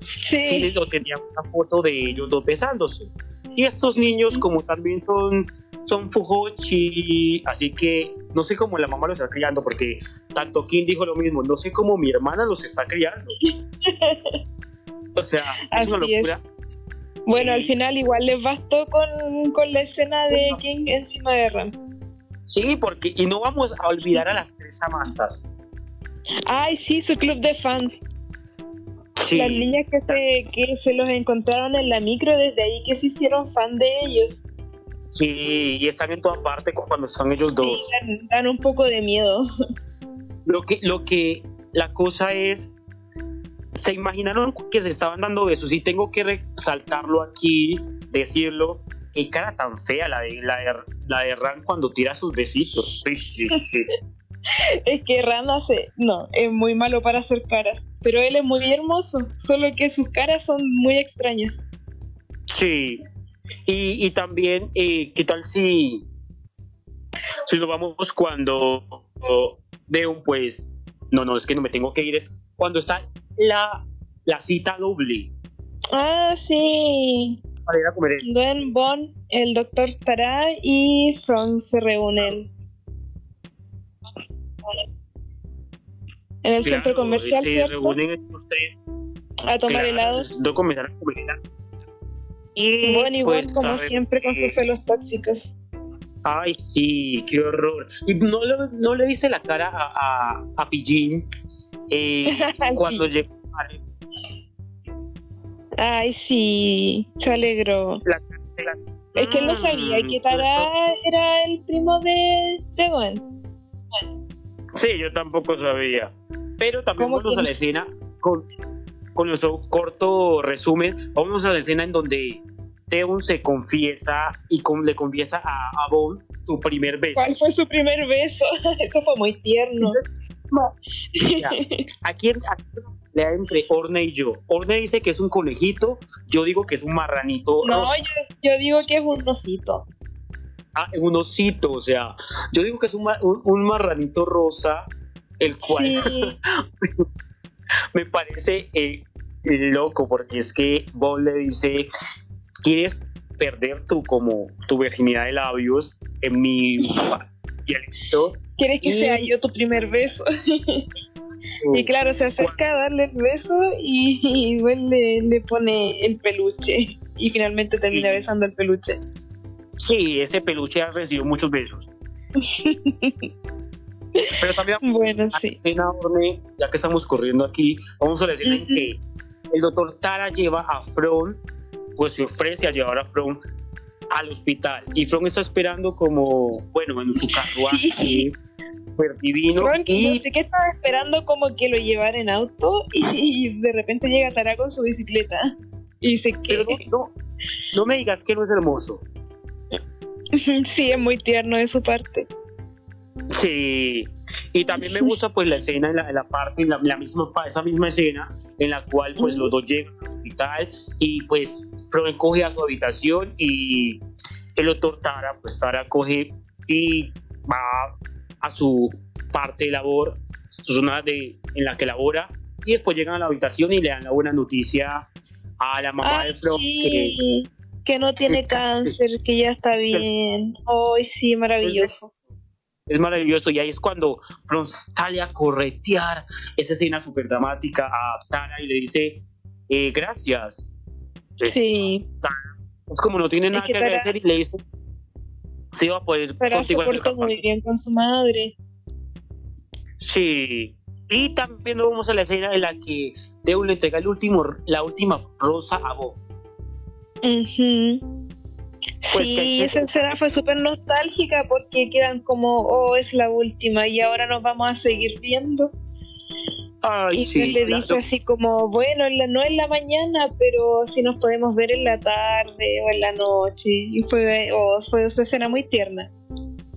Sí. Sí, lo tenía una foto de ellos dos besándose. Y estos niños, como también son, son fujochi, así que no sé cómo la mamá los está criando, porque tanto Kim dijo lo mismo, no sé cómo mi hermana los está criando. o sea, es una locura. Bueno, al final igual les bastó con, con la escena de King encima de Ram. Sí, porque, y no vamos a olvidar a las tres Samantas. Ay, sí, su club de fans. Las niñas que se, que se los encontraron en la micro, desde ahí que se hicieron fan de ellos. Sí, y están en toda parte cuando están ellos dos. Sí, dan, un poco de miedo. Lo que, lo que, la cosa es, se imaginaron que se estaban dando besos y tengo que resaltarlo aquí, decirlo, qué cara tan fea la de, la de, la de Ran cuando tira sus besitos. es que Ran hace, no, es muy malo para hacer caras, pero él es muy hermoso, solo que sus caras son muy extrañas. Sí, y, y también, eh, ¿qué tal si, si nos vamos cuando de un pues, no, no, es que no me tengo que ir, es cuando está la, la cita doble. Ah, sí para ir a comer. Gwen, Bon, el doctor Tara y Frank se reúnen. En el centro comercial. Se reúnen estos tres. A tomar helados. No comenzar a comer helados. Y Bon y pues, como siempre, con sus celos tóxicos. Ay, sí, qué horror. Y no, no le dice la cara a, a, a Pillín eh, cuando llegó Ay, sí, se alegró. es que él no sabía que Tara era el primo de, de Gwen. Sí, yo tampoco sabía. Pero también vamos a la escena con, con nuestro corto resumen. Vamos a la escena en donde Teon se confiesa y con, le confiesa a, a Bon su primer beso. ¿Cuál fue su primer beso? Eso fue muy tierno. aquí, aquí entre Orne y yo. Orne dice que es un conejito, yo digo que es un marranito. No, yo, digo que es un osito. Ah, un osito, o sea, yo digo que es un, un, marranito rosa, el cual me parece eh, loco, porque es que Bon le dice, ¿quieres perder tu, como, tu virginidad de labios en mi dialecto? ¿Quieres que sea yo tu primer beso? Y claro, se acerca a darle el beso y, le, pone el peluche. Y finalmente termina besando el peluche. Sí, ese peluche ha recibido muchos besos. Pero también, bueno, sí. ya que estamos corriendo aquí, vamos a decir en que el doctor Tara lleva a Fron, pues se ofrece a llevar a Fron al hospital. Y Fron está esperando como, bueno, en su carruaje divino. y... sé que estaba esperando como que lo llevara en auto y, de repente llega Tara con su bicicleta. Y dice que... no, no, me digas que no es hermoso. sí, es muy tierno de su parte. Sí, y también me gusta pues la escena en la, parte, la, misma, esa misma escena en la cual pues los dos llegan al hospital y pues Froen coge a su habitación y el doctor Tara, pues Tara coge y va a su parte de labor, su zona de, en la que labora, y después llegan a la habitación y le dan la buena noticia a la mamá de Fro que, no tiene cáncer, que ya está bien. Hoy sí, maravilloso. Es maravilloso y ahí es cuando Fron sale a corretear esa escena súper dramática a Tara y le dice eh, gracias. sí. Es como no tiene nada que, agradecer y le dice, sí va a poder Pero se portó muy bien con su madre. Sí. Y también vamos a la escena en la que Deo le entrega el último, la última rosa a Bob. Pues sí, esa escena fue súper nostálgica porque quedan como, oh, es la última y ahora nos vamos a seguir viendo. Ay, y sí, le dice así como, bueno, no en la mañana, pero si nos podemos ver en la tarde o en la noche. Y fue, oh, fue una escena muy tierna.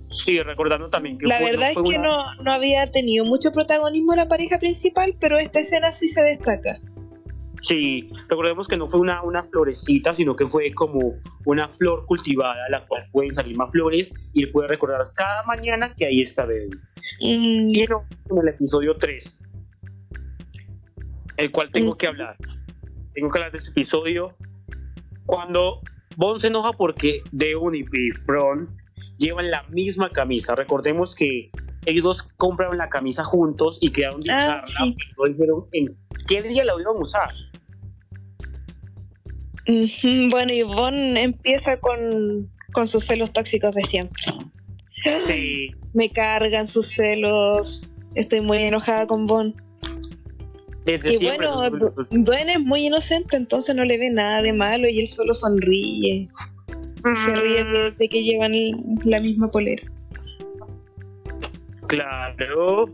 Sí, recordando también que... La verdad es que no, no había tenido mucho protagonismo la pareja principal, pero esta escena sí se destaca. Sí, recordemos que no fue una, una florecita, sino que fue como una flor cultivada, la cual pueden salir más flores y puede recordar cada mañana que ahí está. Mm. Y en el episodio 3, el cual tengo que hablar. Tengo que hablar de este episodio. Cuando Bon se enoja porque Deun y Front llevan la misma camisa. Recordemos que ellos dos compraron la camisa juntos y quedaron de Ah, usarla, sí. pero dijeron en qué día la iban a usar. Bueno, y Von empieza con, con sus celos tóxicos de siempre. Sí, Me cargan sus celos. Estoy muy enojada con Von. desde Y siempre. bueno, Bon es muy inocente, entonces no le ve nada de malo y él solo sonríe. Se ríe de, de que llevan la misma polera. Claro.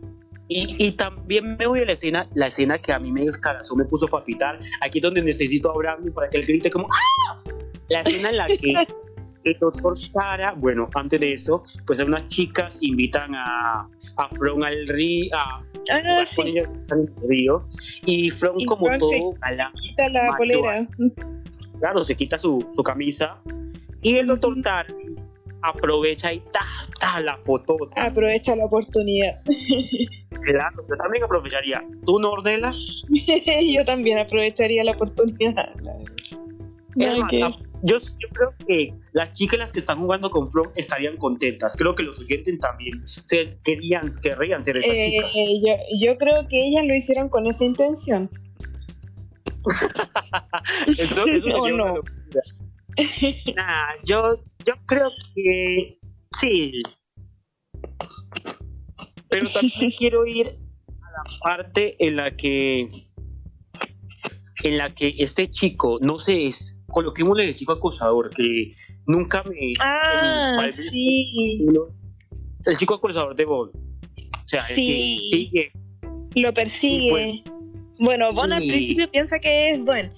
Y, y también me voy a la escena, la escena que a mí me descarazó, me puso para pitar. Aquí es donde necesito a para que él grite como ¡Ah! La escena en la que el doctor Sara, bueno, antes de eso, pues unas chicas invitan a, a From al río, a Ah, sí, el río. Y From Y como From se todo galán, quita la macho polera. claro, se quita su, su camisa. Y el doctor Tarly aprovecha y ta, ta, la foto. Aprovecha la oportunidad. Claro, yo también aprovecharía. ¿Tú no ordenas? Yo también aprovecharía la oportunidad. Es No, más, que- a- yo, yo creo que las chicas las que están jugando con From estarían contentas. Creo que los oyentes también se querían, querrían ser esas Eh, chicas. eh, yo, yo creo que ellas lo hicieron con esa intención. Eso, eso ¿o sería una no? locura. Nah, yo, yo creo que sí. Pero también quiero ir a la parte en la que en la que este chico, no sé, es coloquémosle de chico acosador, que nunca me Ah, el- sí. el chico acosador de Bob. O sea, el Sí. que sigue Lo persigue. Bueno, Bon al principio piensa que es Bon,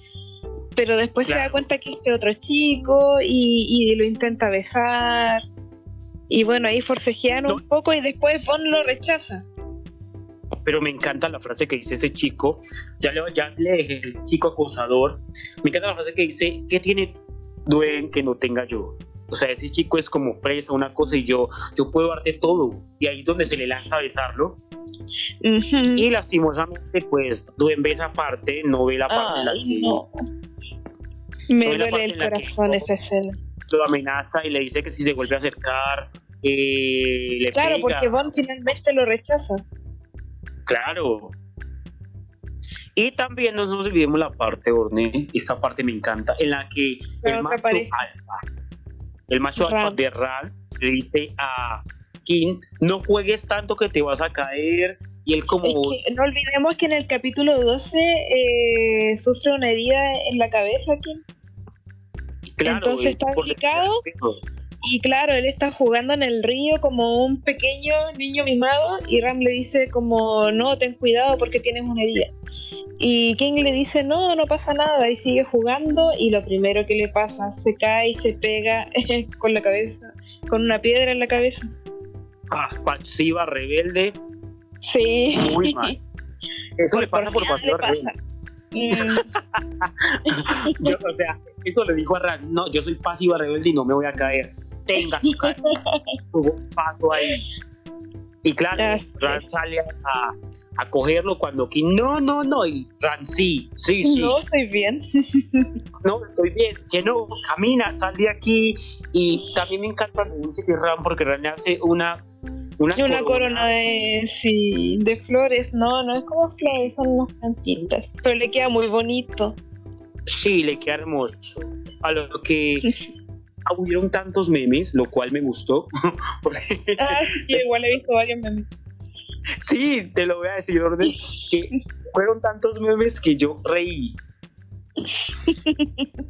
pero después se da cuenta que es este otro chico y, y lo intenta besar. Y bueno, ahí forcejean No. un poco y después Bon lo rechaza. pero me encanta la frase que dice ese chico, ya le, ya le dejé el chico acosador, me encanta la frase que dice, ¿qué tiene Duen que no tenga yo? O sea, ese chico es como fresa, una cosa, y yo, yo puedo darte todo. Y ahí es donde se le lanza a besarlo. Ujú. Y lastimosamente, pues, Duen ve esa parte, no ve la parte en la Ay, que no. Me No, duele el corazón esa escena. lo amenaza y le dice que si se vuelve a acercar, le Claro, pega. porque Bon finalmente lo rechaza. Claro. Y también no nos olvidemos la parte, Orne, esta parte me encanta, en la que el macho alfa, el macho alfa de Ran le dice a King, no juegues tanto que te vas a caer, y él como... Es que no olvidemos que en el capítulo 12 eh, sufre una herida en la cabeza aquí. claro, entonces está porque- delicado. Y claro, él está jugando en el río como un pequeño niño mimado y Ram le dice como, no, ten cuidado porque tienes una herida. Y King le dice, no, no pasa nada y sigue jugando y lo primero que le pasa, se cae y se pega con la cabeza, con una piedra en la cabeza. Ah, pasiva, rebelde, Sí. muy mal. Eso le pasa por pasiva rebelde. Mm, Yo, o sea, eso le dijo a Ran, no, yo soy pasiva, rebelde y no me voy a caer. Tenga. Tuvo un paso ahí. Y claro, Ah, sí. Ran sale a, a cogerlo cuando King, no, no, no, y Ran, sí, sí, sí, No, estoy bien. no, estoy bien, que no, camina, sal de aquí. Y también me encanta lo que dice que Ran, porque Ran le hace una, una, Y una corona de, sí, de flores, no, no es como flores, son unas plantitas, pero le queda muy bonito. Sí, le queda hermoso. A lo que hubieron tantos memes, lo cual me gustó. ah, sí, igual he visto varios memes. Sí, te lo voy a decir, Orden, que fueron tantos memes que yo reí.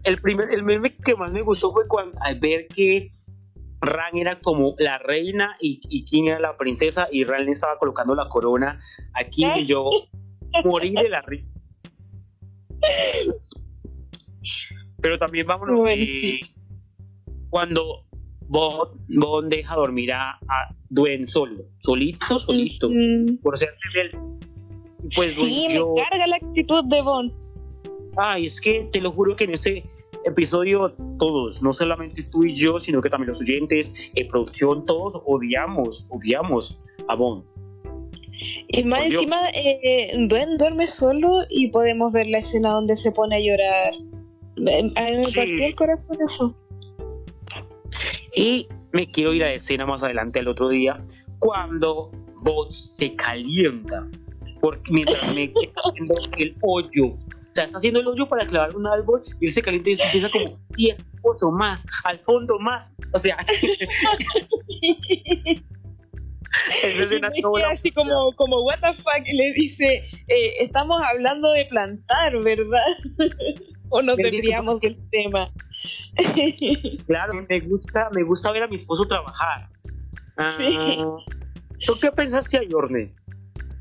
El primer, el meme que más me gustó fue cuando al ver que Ran era como la reina y, y King era la princesa y Ran le estaba colocando la corona aquí y yo morí de la risa. Pero también vámonos eh, cuando Bon, deja dormir a, Duen solo, solito, solito, por ser él. Pues sí, yo... me carga la actitud de Bon. Ay, es que te lo juro que en este episodio todos, no solamente tú y yo, sino que también los oyentes, en producción, todos odiamos, odiamos a Bon. Y más encima, eh, Duen duerme solo y podemos ver la escena donde se pone a llorar. A mí me partió el corazón eso. Y me quiero ir a escena más adelante el otro día, cuando Bots se calienta, porque mientras me está haciendo el hoyo. O sea, está haciendo el hoyo para clavar un árbol y él se calienta y empieza como 10 o más, al fondo más. O sea, Esa escena así como, como, what the fuck, le dice, eh, estamos hablando de plantar, ¿verdad? o nos desviamos del tema. claro, me gusta, me gusta ver a mi esposo trabajar. Ah, ¿Tú qué pensaste ahí, Orne?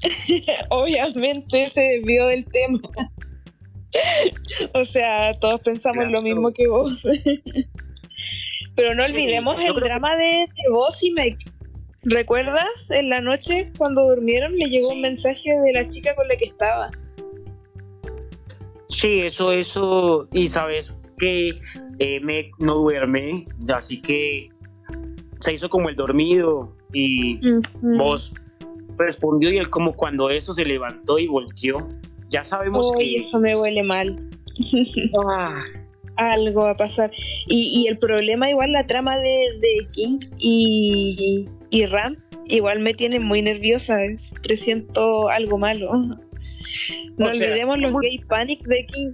Obviamente se desvió del tema. o sea, todos pensamos lo mismo que vos. Pero no olvidemos el drama de, de vos y Meg. ¿Recuerdas en la noche cuando durmieron le llegó un mensaje de la chica con la que estaba? Sí, eso, eso, y sabes que eh, me no duerme, así que se hizo como el dormido y vos respondió y él como cuando eso se levantó y volteó, ya sabemos que... eso me huele mal. Ah. Algo va a pasar. Y, el problema igual la trama de, de King y, y Ram igual me tiene muy nerviosa, presiento algo malo. No olvidemos los gay panic de King.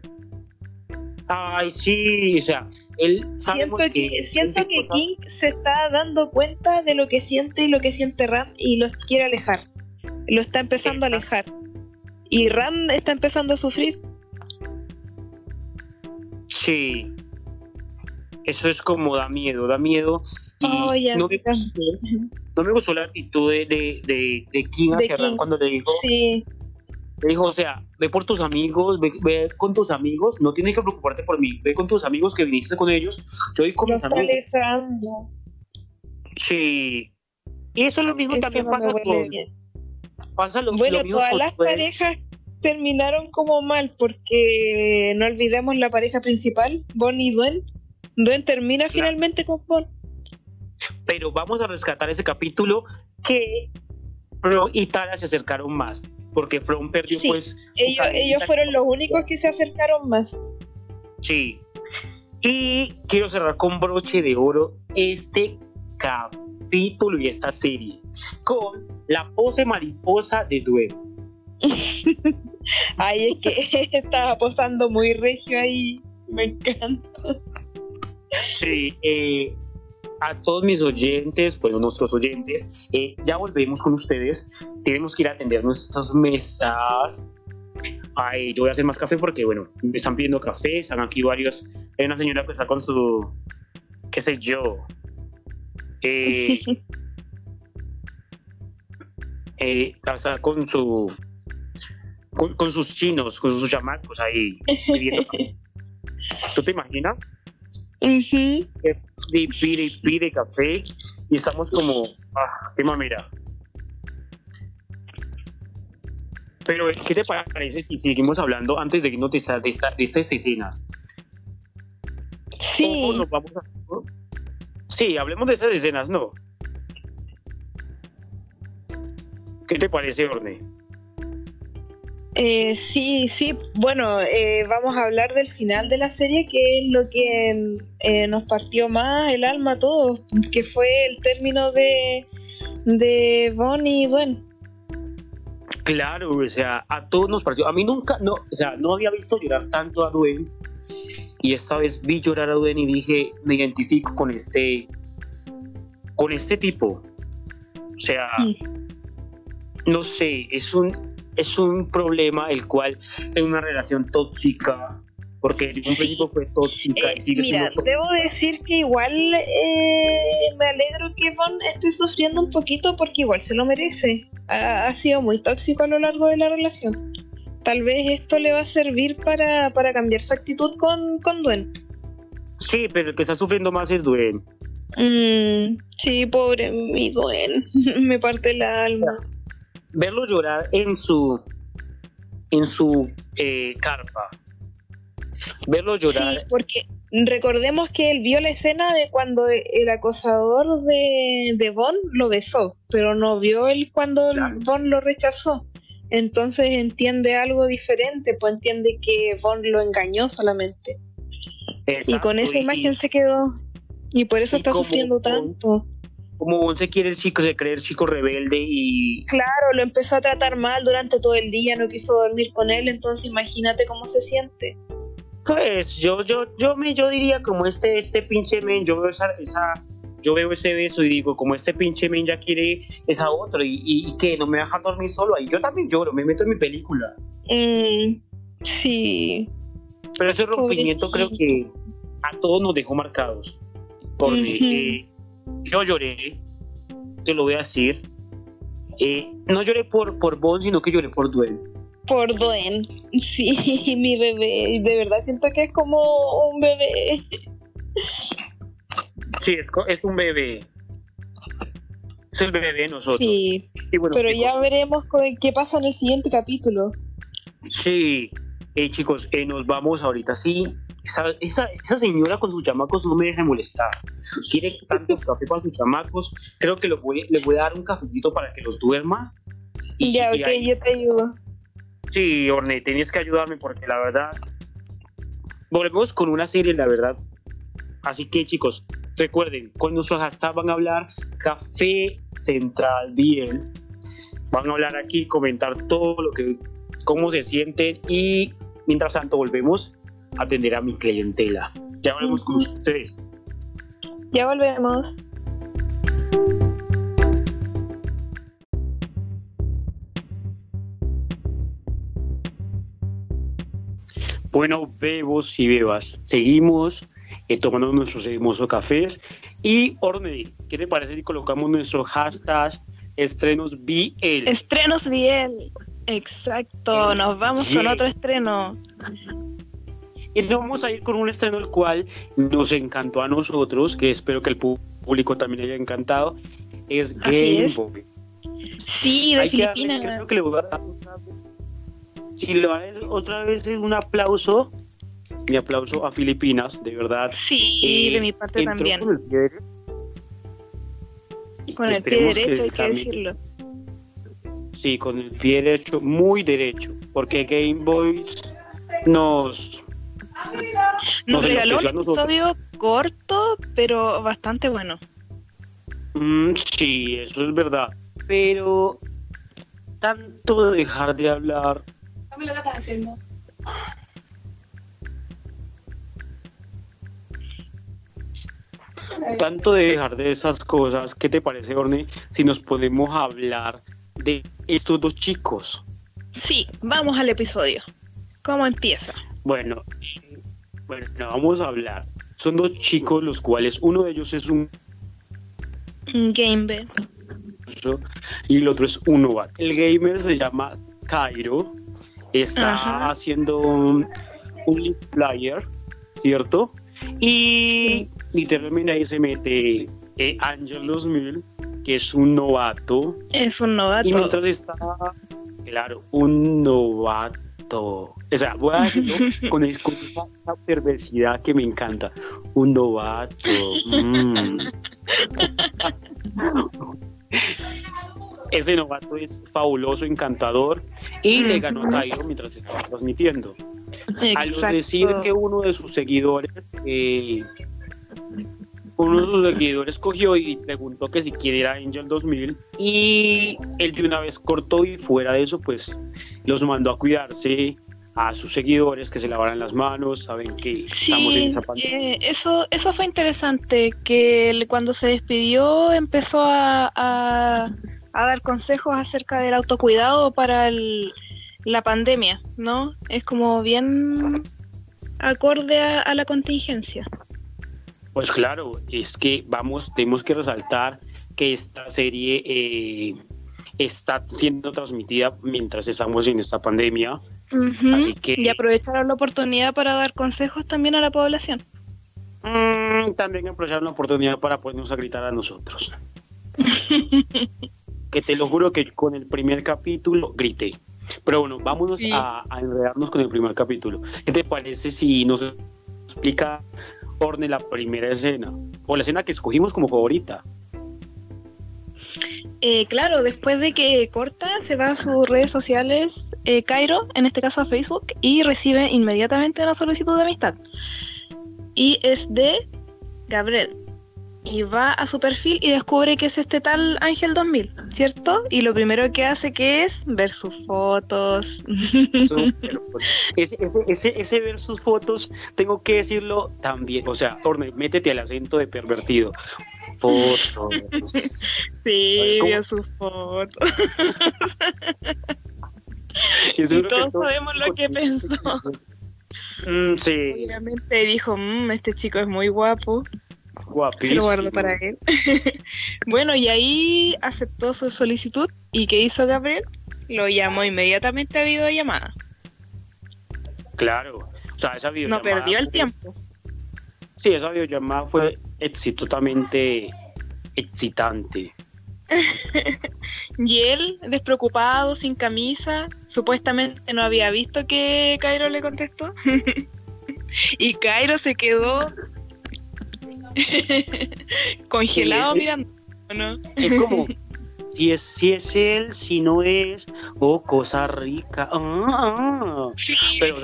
Ay, sí, o sea, él siento que, siento que King se está dando cuenta de lo que siente y lo que siente Ram y los quiere alejar. Lo está empezando a alejar. Y Ram está empezando a sufrir. Sí. Eso es como da miedo, da miedo. no, me, no, me, gustó la actitud de, de, de, King hacia Ram cuando le dijo. Sí le dijo, o sea, ve por tus amigos, ve, con tus amigos, no tienes que preocuparte por mí, ve con tus amigos que viniste con ellos, yo voy con mis amigos. Sí. Y eso es lo mismo también pasa con... Pasa lo, bueno, todas las parejas terminaron como mal porque no olvidemos la pareja principal, Bonnie y Duen. Duen termina finalmente con Bon. Pero vamos a rescatar ese capítulo que Pro y Tara se acercaron más porque From perdió pues... Ellos, ellos fueron los únicos que se acercaron más. Sí. Y quiero cerrar con broche de oro este capítulo y esta serie con la pose mariposa de Due. Ay, es que estaba posando muy regio ahí. Me encanta. Sí, eh, a todos mis oyentes, bueno, nuestros oyentes, eh, ya volvemos con ustedes. Tenemos que ir a atender nuestras mesas. Ay, yo voy a hacer más café porque, bueno, me están pidiendo café, están aquí varios. Hay una señora que está con su, qué sé yo, eh, eh, está con su, con, sus chinos, con sus chamacos ahí. ¿Tú te imaginas? Uh pide y pide café y estamos como, ah, qué mamera. Pero, ¿qué te parece si seguimos hablando antes de que no te de, de estas escenas? Sí. Nos vamos a... Sí, hablemos de esas escenas, ¿no? ¿Qué te parece, Orne? Eh, sí, sí, bueno, eh, vamos a hablar del final de la serie, que es lo que eh, nos partió más el alma a todos, que fue el término de, de Bonnie y Duen. Claro, o sea, a todos nos partió. A mí nunca, no, o sea, no había visto llorar tanto a Duen y esta vez vi llorar a Duen y dije, me identifico con este, con este tipo. O sea, no sé, es un, es un problema el cual es una relación tóxica, porque en un principio fue tóxica y Eh, sigue mira, siendo debo decir que igual eh, me alegro que Von esté sufriendo un poquito porque igual se lo merece. Ha, ha sido muy tóxico a lo largo de la relación. Tal vez esto le va a servir para, para cambiar su actitud con, con Duen. Sí, pero el que está sufriendo más es Duen. Mm, sí, pobre mi Duen. me parte el alma. Verlo llorar en su en su eh, carpa. Verlo llorar. Sí, porque recordemos que él vio la escena de cuando el acosador de, de Von lo besó, pero no vio él cuando Claro. Von lo rechazó. Entonces entiende algo diferente, pues entiende que Von lo engañó solamente. y con esa y- imagen se quedó. Y por eso y está sufriendo tanto. Como se quiere el chico, se cree el chico rebelde y Claro, lo empezó a tratar mal durante todo el día, no quiso dormir con él, entonces imagínate cómo se siente. pues yo yo yo me yo diría como este este pinche men, yo veo esa, esa yo veo ese beso y digo como este pinche men ya quiere esa otra y, y, y que no me deja dormir solo ahí. Yo también lloro, me meto en mi película. Mm, sí, Pero ese rompimiento creo que a todos nos dejó marcados. Porque eh, yo lloré, te lo voy a decir. Eh, no lloré por, por Bon, sino que lloré por Duel. Por Duen, sí, mi bebé, de verdad siento que es como un bebé. Sí, es, un bebé. Es el bebé de nosotros. Sí, Y bueno, pero chicos, ya veremos con- qué pasa en el siguiente capítulo. Sí, eh, chicos, eh, nos vamos ahorita. Sí, esa, esa, esa señora con sus chamacos no me deja de molestar. Quiere tantos café para sus chamacos. Creo que lo voy, le voy a dar un cafecito para que los duerma. Y, ya, y ok, ahí- yo te ayudo. Sí, Orne, tenías que ayudarme porque la verdad. Volvemos con una serie, la verdad. Así que, chicos, recuerden, con nuestro hashtag van a hablar Café Central Bien. Van a hablar aquí, comentar todo lo que. cómo se sienten y mientras tanto volvemos atender a mi clientela. Ya volvemos con ustedes. Ya volvemos. Bueno, bebos y bebas, seguimos eh, tomando nuestros hermosos cafés. Y Orne, ¿qué te parece si colocamos nuestro hashtag estrenos BL? Estrenos Biel. Exacto, nos vamos con Yeah. otro estreno. Y nos vamos a ir con un estreno el cual nos encantó a nosotros, que espero que el público también haya encantado. Es Así Game es. Boy. Sí, de Hay que darle- Filipinas. creo que le voy a dar otra vez- si le voy a dar otra vez un aplauso, mi aplauso a Filipinas, de verdad. Sí, Eh, de mi parte también. Con el pie derecho. Con el pie Esperemos derecho, hay que decirlo. Sí, con el pie derecho, muy derecho, porque Game Boys nos... Nos regaló un episodio corto, pero bastante bueno. Mm, sí, eso es verdad, pero tanto de dejar de hablar... Tanto de dejar de esas cosas, ¿qué te parece, Orne, si nos podemos hablar de estos dos chicos? Sí, vamos al episodio. ¿Cómo empieza? Bueno, bueno, vamos a hablar. Son dos chicos, los cuales uno de ellos es un Un Game Bell. y el otro es un novato. El gamer se llama Cairo, está Ajá. haciendo un, player, ¿cierto? Y literalmente ahí se mete eh, Angel 2000, que es un novato, Es un novato. y mientras está, claro, un novato. O sea, voy a decirlo con, es- con esa, perversidad que me encanta. Un novato. mm. Ese novato es fabuloso, encantador y le ganó a Cairo mientras estaba transmitiendo. Al decir que uno de sus seguidores, eh, uno de sus seguidores cogió y preguntó que si quiere ir a Angel 2000 y él de una vez cortó y fuera de eso pues los mandó a cuidarse a sus seguidores que se lavaran las manos, saben que estamos en esa pandemia. Eh, eso, eso fue interesante, que cuando se despidió empezó a, a, dar consejos acerca del autocuidado para la pandemia, ¿no? Es como bien acorde a, la contingencia. Pues claro, es que vamos, tenemos que resaltar que esta serie eh, está siendo transmitida mientras estamos en esta pandemia. Así que... Y aprovecharon la oportunidad para dar consejos también a la población. Mm, también aprovecharon la oportunidad para ponernos a gritar a nosotros. que te lo juro que con el primer capítulo grité. Pero bueno, vámonos a, enredarnos con el primer capítulo. ¿Qué te parece si nos explica Orne la primera escena? O la escena que escogimos como favorita. Eh, claro, después de que corta, se va a sus redes sociales, eh, Cairo, en este caso a Facebook, y recibe inmediatamente una solicitud de amistad. Y es de Gabriel. Y va a su perfil y descubre que es este tal Ángel 2000, ¿cierto? Y lo primero que hace que es ver sus fotos. ese, ver sus fotos, tengo que decirlo también. O sea, métete al acento de pervertido fotos. Sí, vio sus fotos. y, todos sabemos lo que pensó. Mm, sí. Obviamente dijo, mmm, este chico es muy guapo. Guapísimo. Lo guardo para él. bueno, y ahí aceptó su solicitud. ¿Y qué hizo Gabriel? Lo llamó inmediatamente a videollamada. Claro. O sea, esa videollamada. No perdió el tiempo. Sí, esa videollamada fue exitosamente excitante. y él, despreocupado, sin camisa, supuestamente no había visto que Cairo le contestó. y Cairo se quedó congelado mirando. ¿no? Es como, si es, si es él, si no es, oh, cosa rica. Ah, pero,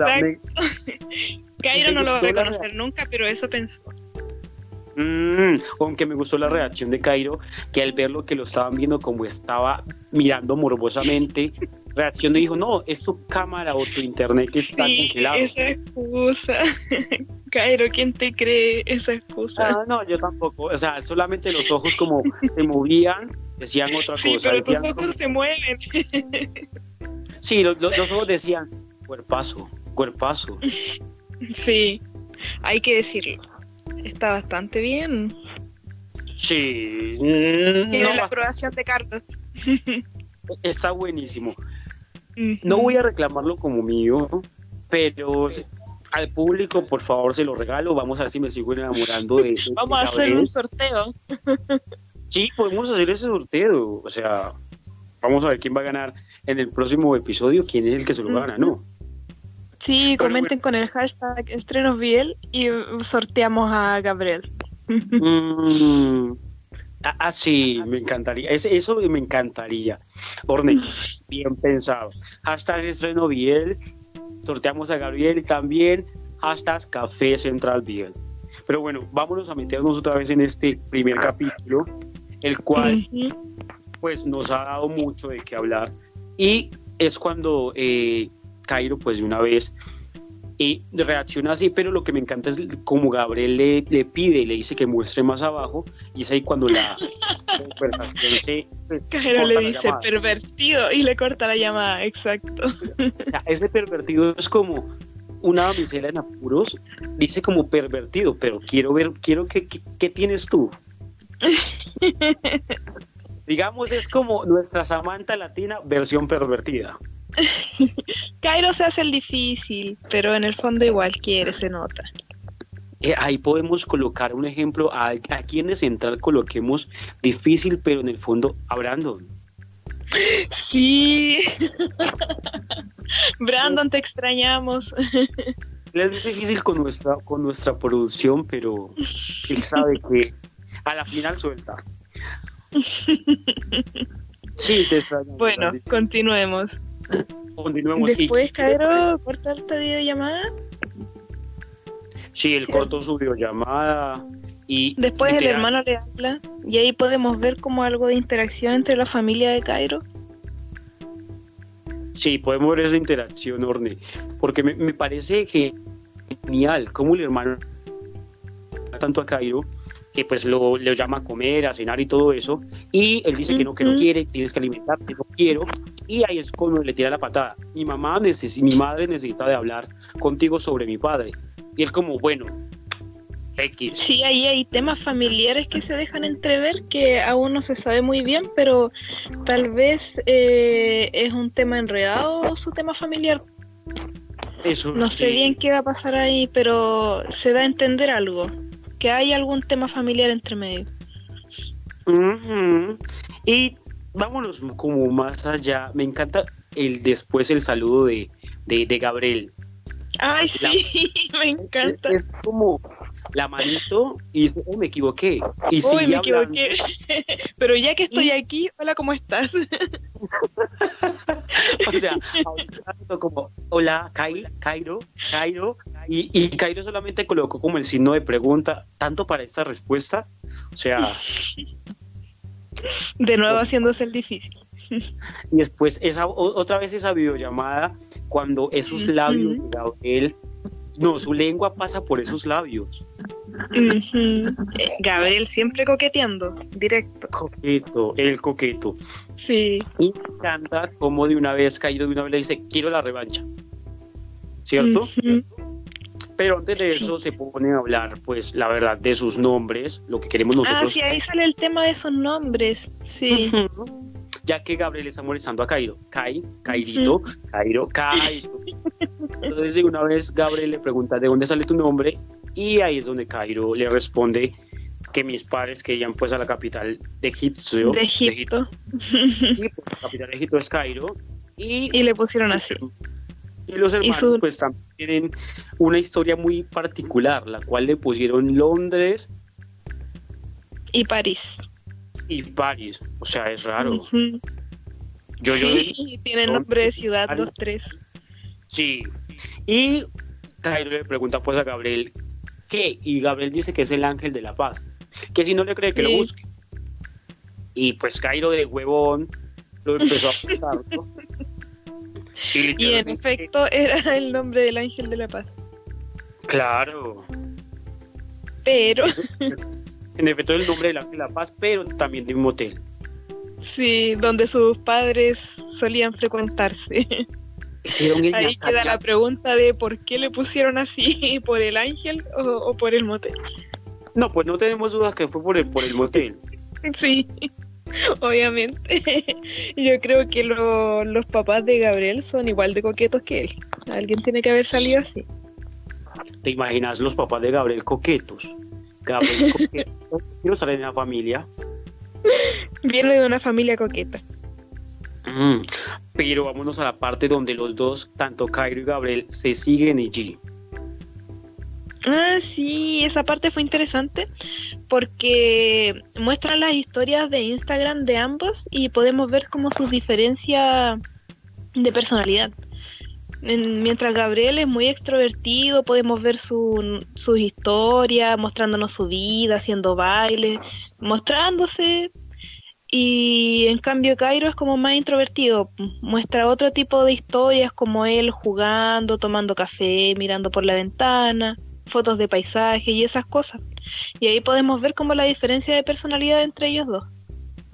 Cairo no lo va a reconocer nunca, pero eso pensó. Mm, aunque me gustó la reacción de Cairo, que al ver lo que lo estaban viendo como estaba mirando morbosamente, reacción dijo, no, es tu cámara o tu internet que está sí, congelado. esa excusa. Cairo, ¿quién te cree esa excusa? Ah, no, yo tampoco. O sea, solamente los ojos como se movían, decían otra sí, cosa. pero tus ojos se mueven. sí, los, los ojos decían, cuerpazo, cuerpazo. Sí, hay que decirlo. Está bastante bien. Sí. Tiene la aprobación de Carlos. Está buenísimo. No voy a reclamarlo como mío, pero al público, por favor, se lo regalo. Vamos a ver si me sigo enamorando de. Vamos a hacer un sorteo. sí, podemos hacer ese sorteo. O sea, vamos a ver quién va a ganar en el próximo episodio, quién es el que se lo gana, ¿no? Sí, comenten con el hashtag estrenos Biel y sorteamos a Gabriel. Mm, ah, ah, sí, me encantaría. eso me encantaría. Orne, bien pensado. Hashtag estreno Biel, sorteamos a Gabriel y también hashtag Café Central Biel. Pero bueno, vámonos a meternos otra vez en este primer capítulo, el cual pues nos ha dado mucho de qué hablar. Y es cuando eh, Cairo pues de una vez y reacciona así, pero lo que me encanta es como Gabriel le, le pide, le dice que muestre más abajo, y es ahí cuando la se... Pues, Cairo le dice pervertido y le corta la llamada, exacto. O sea, ese pervertido es como una damisela en apuros, dice como pervertido, pero quiero ver, quiero que, ¿qué tienes tú? Digamos, es como nuestra Samantha Latina versión pervertida. Cairo se hace el difícil, pero en el fondo igual quiere, se nota. Eh, ahí podemos colocar un ejemplo, a, aquí en el central coloquemos difícil, pero en el fondo a Brandon. Sí. Brandon, te extrañamos. Es difícil con nuestra, con nuestra producción, pero él sabe que a la final suelta. Sí, te extraño. Bueno, continuemos. Continuemos. Después, Cairo, cortar esta videollamada. Sí, él cortó su videollamada. Y Después el hermano le habla y ahí podemos ver como algo de interacción entre la familia de Cairo. Sí, podemos ver esa interacción, Orne, porque me, me parece genial cómo el hermano tanto a Cairo que pues lo, lo, llama a comer, a cenar y todo eso, y él dice que no, que no quiere, tienes que alimentarte, no quiero, y ahí es cuando le tira la patada. Mi mamá mi madre necesita de hablar contigo sobre mi padre. Y él como, bueno, X. Sí, ahí hay temas familiares que se dejan entrever que aún no se sabe muy bien, pero tal vez eh, es un tema enredado su tema familiar. Eso no sé bien qué va a pasar ahí, pero se da a entender algo que hay algún tema familiar entre medio. Y vámonos como más allá. Me encanta el después el saludo de, de, Gabriel. Ay, sí, me encanta. Es, como la manito y dice, oh, me equivoqué. Y Uy, me equivoqué. Pero ya que estoy aquí, hola, ¿cómo estás? o sea, como, hola, Cairo, Cairo, y, y Cairo solamente colocó como el signo de pregunta, tanto para esta respuesta, o sea... De nuevo haciéndose el difícil. Y después, esa, otra vez esa videollamada, cuando esos labios de Gabriel, no, su lengua pasa por esos labios. Gabriel siempre coqueteando, directo. Coqueto, el coqueto. Sí. Y me encanta como de una vez Cairo de una vez le dice, quiero la revancha. ¿Cierto? Pero antes de eso se pone a hablar, pues, la verdad, de sus nombres, lo que queremos nosotros. Ah, sí, ahí sale el tema de sus nombres, sí. Ya que Gabriel está molestando a Cairo. Kai, Cairito, Cairo, Cairo. Entonces, una vez Gabriel le pregunta de dónde sale tu nombre, y ahí es donde Cairo le responde que mis padres querían pues a la capital de Egipto. De Egipto. Y pues, la capital de Egipto es Cairo. Y, y le pusieron así. Y los hermanos pues también tienen una historia muy particular, la cual le pusieron Londres. Y París. Y París, o sea, es raro. yo, sí, tienen nombre de ciudad los tres. Sí, y Cairo le pregunta pues a Gabriel qué, y Gabriel dice que es el ángel de la paz, que si no le cree que lo busque. Y pues Cairo de huevón lo empezó a Y, en efecto era el nombre del ángel de la paz. Claro. Pero. En efecto, el nombre del ángel de la paz, pero también de un motel. Sí, donde sus padres solían frecuentarse. Ahí queda la pregunta de por qué le pusieron así, por el ángel o, por el motel. No, pues no tenemos dudas que fue por el, por el motel. sí. Obviamente. Yo creo que los papás de Gabriel son igual de coquetos que él. Alguien tiene que haber salido así. ¿Te imaginas los papás de Gabriel coquetos? Gabriel coqueto. no sale de una familia. Viene de una familia coqueta. Mm, pero vámonos a la parte donde los dos, tanto Cairo y Gabriel, se siguen allí. Ah, sí, esa parte fue interesante porque muestran las historias de Instagram de ambos y podemos ver como su diferencia de personalidad. mientras Gabriel es muy extrovertido, podemos ver su, sus historias, mostrándonos su vida, haciendo baile, mostrándose. Y en cambio Cairo es como más introvertido, muestra otro tipo de historias como él jugando, tomando café, mirando por la ventana fotos de paisaje y esas cosas. Y ahí podemos ver como la diferencia de personalidad entre ellos dos.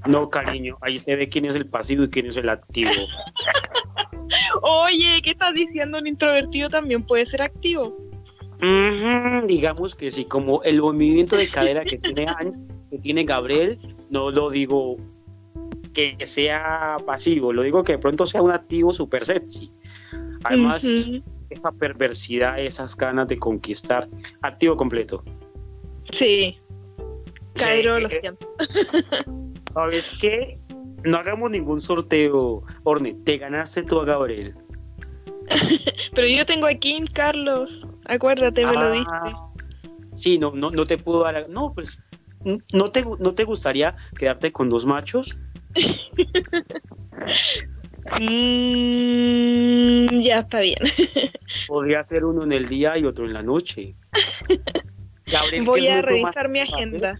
No, cariño, ahí se ve quién es el pasivo y quién es el activo. Oye, ¿qué estás diciendo? Un introvertido también puede ser activo. digamos que sí, como el movimiento de cadera que tiene, que tiene Gabriel, no lo digo que sea pasivo, lo digo que de pronto sea un activo super sexy. Además, esa perversidad, esas ganas de conquistar, activo completo. Sí. Cairo, lo siento. ¿Sabes qué? No hagamos ningún sorteo, Orne. Te ganaste tú a Gabriel. Pero yo tengo a Kim, Carlos. Acuérdate, me lo ah, diste. Sí, no, no, no te puedo dar. No, pues. ¿no te, ¿No te gustaría quedarte con dos machos? Mm, ya está bien. Podría ser uno en el día y otro en la noche. Voy a revisar mi agenda.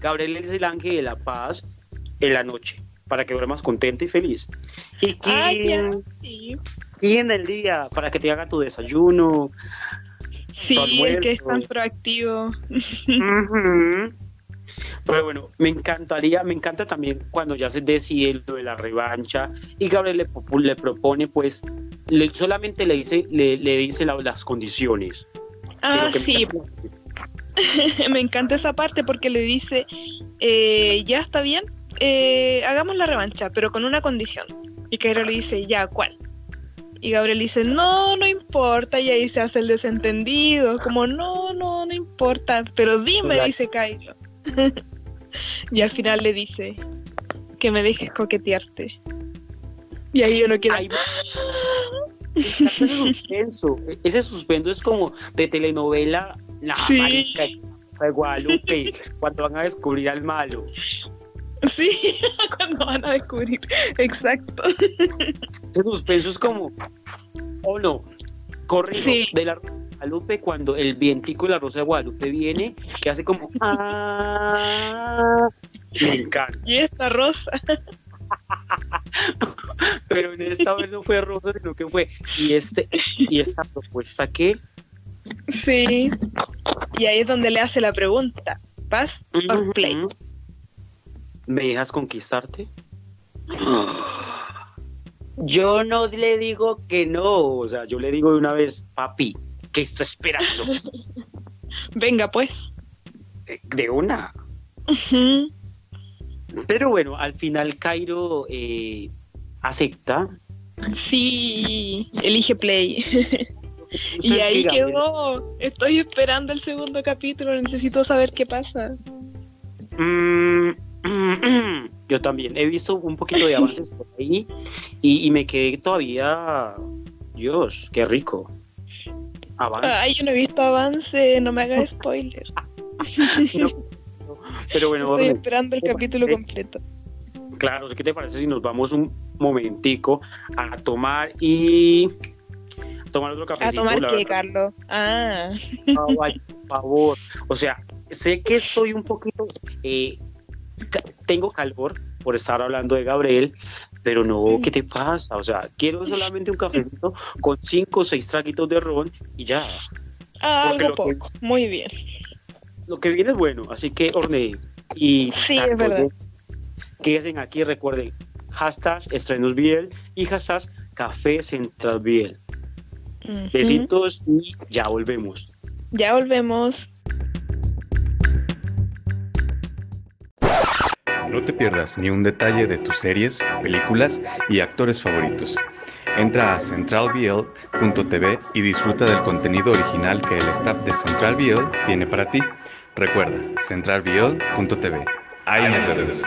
Gabriel es el ángel de la paz en la noche para que duermas contenta y feliz. Y ya, Kim, sí. Kim del día, para que te haga tu desayuno. Sí, el que es tan proactivo. Ujú. Pero bueno, me encantaría, me encanta también cuando ya se decide lo de la revancha y Gabriel le, propone, pues, le- solamente le dice, le, le dice la- las condiciones. Ah, que sí, me encanta esa parte porque le dice, eh, ya está bien, eh, hagamos la revancha, pero con una condición. Y Cairo le dice, ya, ¿cuál? Y Gabriel dice, no, no importa, y ahí se hace el desentendido, como, no, no, no importa, pero dime, dice Cairo. y al final le dice, que me dejes coquetearte. Y ahí uno queda, Ay, ese suspenso, ese suspenso es como de telenovela, la Sí. marica, o sea, Guadalupe, cuando van a descubrir al malo. sí, cuando van a descubrir, exacto. Ese suspenso es como, oh no, corrido Sí. de la Rosa de Guadalupe cuando el vientico de la Rosa de Guadalupe viene, que hace como, ah, me encanta. Y esta rosa. Pero en esta vez no fue rosa, sino que fue, y este, y esta propuesta que, Sí. Y ahí es donde le hace la pregunta. ¿Pass or play? ¿Me dejas conquistarte? Yo no le digo que no, o sea, yo le digo de una vez, papi, ¿qué está esperando? Venga, pues. Eh, De una. Pero bueno, al final Cairo eh, acepta. Sí, elige play. y ahí que quedó. Estoy esperando el segundo capítulo, necesito saber qué pasa. Mm, mm, yo también he visto un poquito de avances por ahí y, y me quedé todavía. Dios, qué rico. Avance. Ay, yo no he visto avance, no me hagas spoiler. No, pero bueno, Estoy esperando el ¿qué capítulo parece? completo. claro, ¿qué te parece si nos vamos un momentico a tomar y a tomar otro ¿A cafecito? tomar la qué? Carlos? Ah, Ay, por favor. O sea, sé que estoy un poquito. eh, tengo calor por estar hablando de Gabriel, pero no, ¿qué te pasa? O sea, quiero solamente un cafecito con cinco o seis traguitos de ron y ya. ah, algo que- poco. Muy bien. Lo que viene es bueno, así que horneé. Y Sí, es verdad. yo- Quédense aquí, recuerden, hashtag estrenos Biel y hashtag café central Biel. Besitos y ya volvemos. Ya volvemos. No te pierdas ni un detalle de tus series, películas y actores favoritos. Entra a centralbl.tv y disfruta del contenido original que el staff de Central tiene para ti. Recuerda, centralbl.tv. Ahí nos vemos.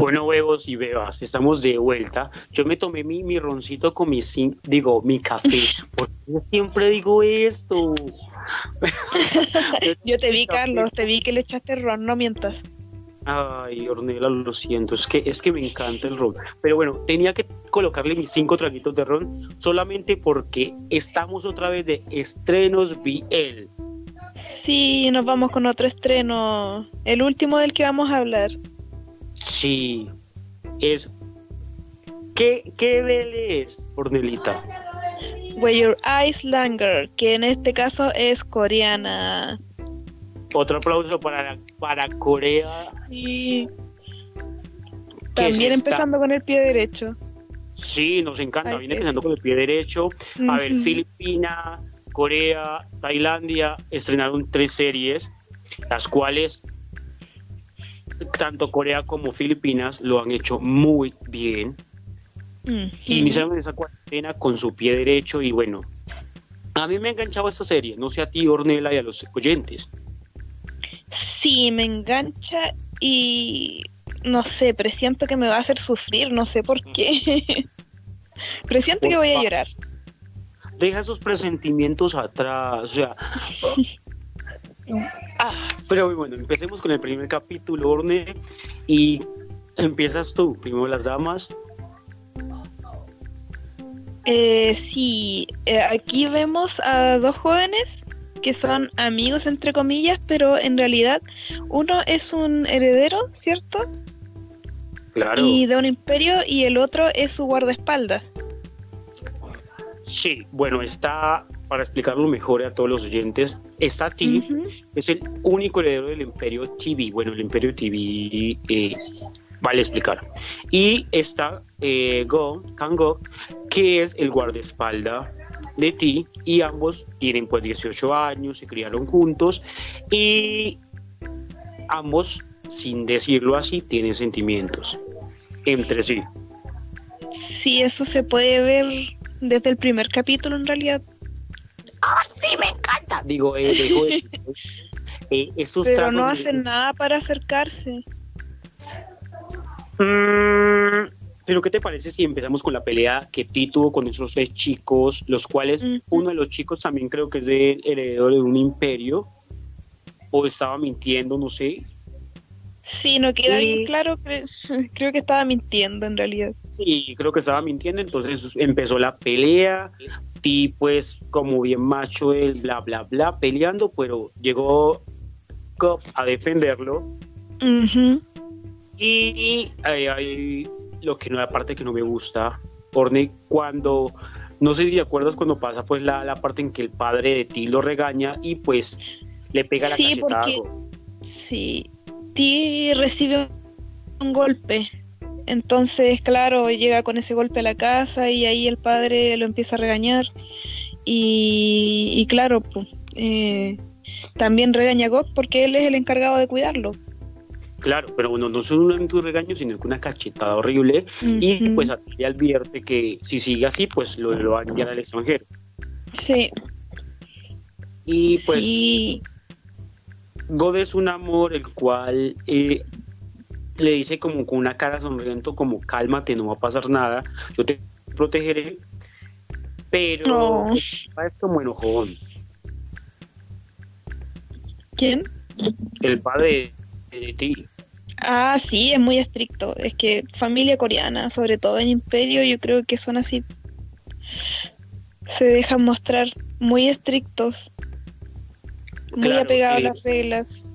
Bueno, huevos y bebas, estamos de vuelta. Yo me tomé mi, mi roncito con mi, cin- digo, mi café. Porque yo siempre digo esto. Yo te vi, Carlos, te vi que le echaste ron, no mientas. Ay, Ornella, lo siento, es que, es que me encanta el ron. Pero bueno, tenía que colocarle mis cinco traguitos de ron solamente porque estamos otra vez de estrenos BL. Sí, nos vamos con otro estreno. El último del que vamos a hablar. Sí, es... ¿Qué, qué BL es, Ornelita? Where Your Eyes Longer, que en este caso es coreana. Otro aplauso para, para Corea. Se también está- empezando con el pie derecho. Sí, nos encanta. Ay, Viene sí. empezando con el pie derecho. A ver, Ujú. Filipina, Corea, Tailandia estrenaron tres series, las cuales tanto Corea como Filipinas lo han hecho muy bien. Ujú. Iniciaron esa cuarentena con su pie derecho y bueno, a mí me ha enganchado esta serie, no sé a ti, Ornella, y a los oyentes. Sí, me engancha y no sé, presiento que me va a hacer sufrir, no sé por qué. presiento que voy a llorar. Deja esos presentimientos atrás, o sea... Ah, pero bueno, empecemos con el primer capítulo, Orne, y empiezas tú, primero las damas. Eh, sí, eh, aquí vemos a dos jóvenes que son amigos entre comillas, pero en realidad uno es un heredero, ¿cierto? Claro. Y de un imperio y el otro es su guardaespaldas. Sí, bueno, está, para explicarlo mejor a todos los oyentes, está Ti, es el único heredero del imperio TV. Bueno, el imperio TV eh, vale explicar. Y está eh, Go, Kangok, que es el guardaespaldas de Ti, y ambos tienen pues 18 años, se criaron juntos, y ambos, sin decirlo así, tienen sentimientos entre sí. Sí, eso se puede ver desde el primer capítulo en realidad. ¡Ay, sí, me encanta! Digo, eh, digo eh, eh, estos Pero tragos no de- hacen nada para acercarse. Mm, Pero ¿qué te parece si empezamos con la pelea que Ti tuvo con esos tres chicos, los cuales uno de los chicos también creo que es de heredero de un imperio, o estaba mintiendo, no sé. Sí, no queda Sí. bien claro. cre- Creo que estaba mintiendo en realidad. Sí, creo que estaba mintiendo, entonces empezó la pelea. Ti, pues, como bien macho, él, bla, bla, bla, peleando, pero llegó Cop a defenderlo. Y hay, hay lo que no, la parte que no me gusta, Orne, cuando, no sé si te acuerdas cuando pasa pues la, la parte en que el padre de ti lo regaña y pues le pega la Sí, cachetada. porque-. Sí, Ti recibe un golpe. Entonces, claro, llega con ese golpe a la casa y ahí el padre lo empieza a regañar. Y, y claro, pues, eh, también regaña a Gok porque él es el encargado de cuidarlo. Claro, pero no, no son un regaño, sino que una cachetada horrible. Y Ujú. pues a ti le advierte que si sigue así, pues lo, lo va a enviar al extranjero. Sí, Y pues sí, God es un amor el cual eh, le dice como con una cara sonriendo como cálmate, no va a pasar nada, yo te protegeré, pero No. es como enojón. ¿quién? El padre de, de ti. Ah, sí, es muy estricto. Es que familia coreana, sobre todo en Imperio, yo creo que son así. Se dejan mostrar muy estrictos, muy Claro, apegados eh, a las reglas.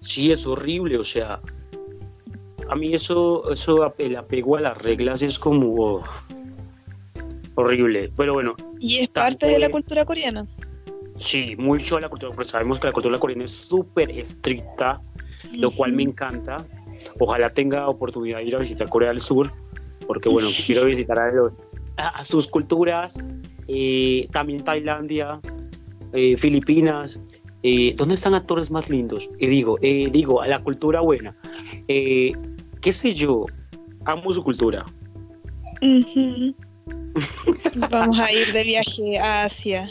Sí, es horrible, o sea, a mí eso, eso el apego a las reglas es como oh, horrible, pero bueno, Y es parte de la cultura coreana. sí, mucho de la cultura, porque sabemos que la cultura coreana es súper estricta, lo cual me encanta. Ojalá tenga oportunidad de ir a visitar Corea del Sur, porque bueno, quiero visitar a, los- a- a sus culturas, eh, también Tailandia, eh, Filipinas. eh, ¿Dónde están actores más lindos? Y digo, eh, digo, a la cultura buena. Eh, ¿Qué sé yo? Amo su cultura. Vamos a ir de viaje a Asia.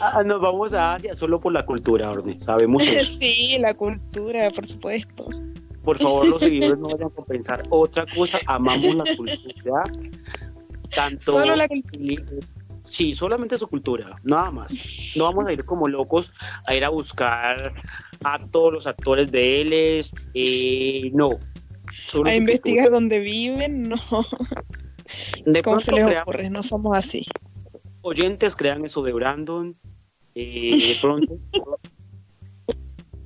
Ah, nos vamos a Asia solo por la cultura, Orne. Sabemos eso. Sí, la cultura, por supuesto. Por favor, los seguidores no vayan a pensar otra cosa. Amamos la cultura. Tanto. Solo la cultura. Sí, solamente su cultura, nada más. No vamos a ir como locos a ir a buscar a todos los actores de él. Eh, no. A investigar dónde viven, no. De ¿Cómo se les ocurre? No somos así. oyentes crean eso de Brandon. eh, de pronto.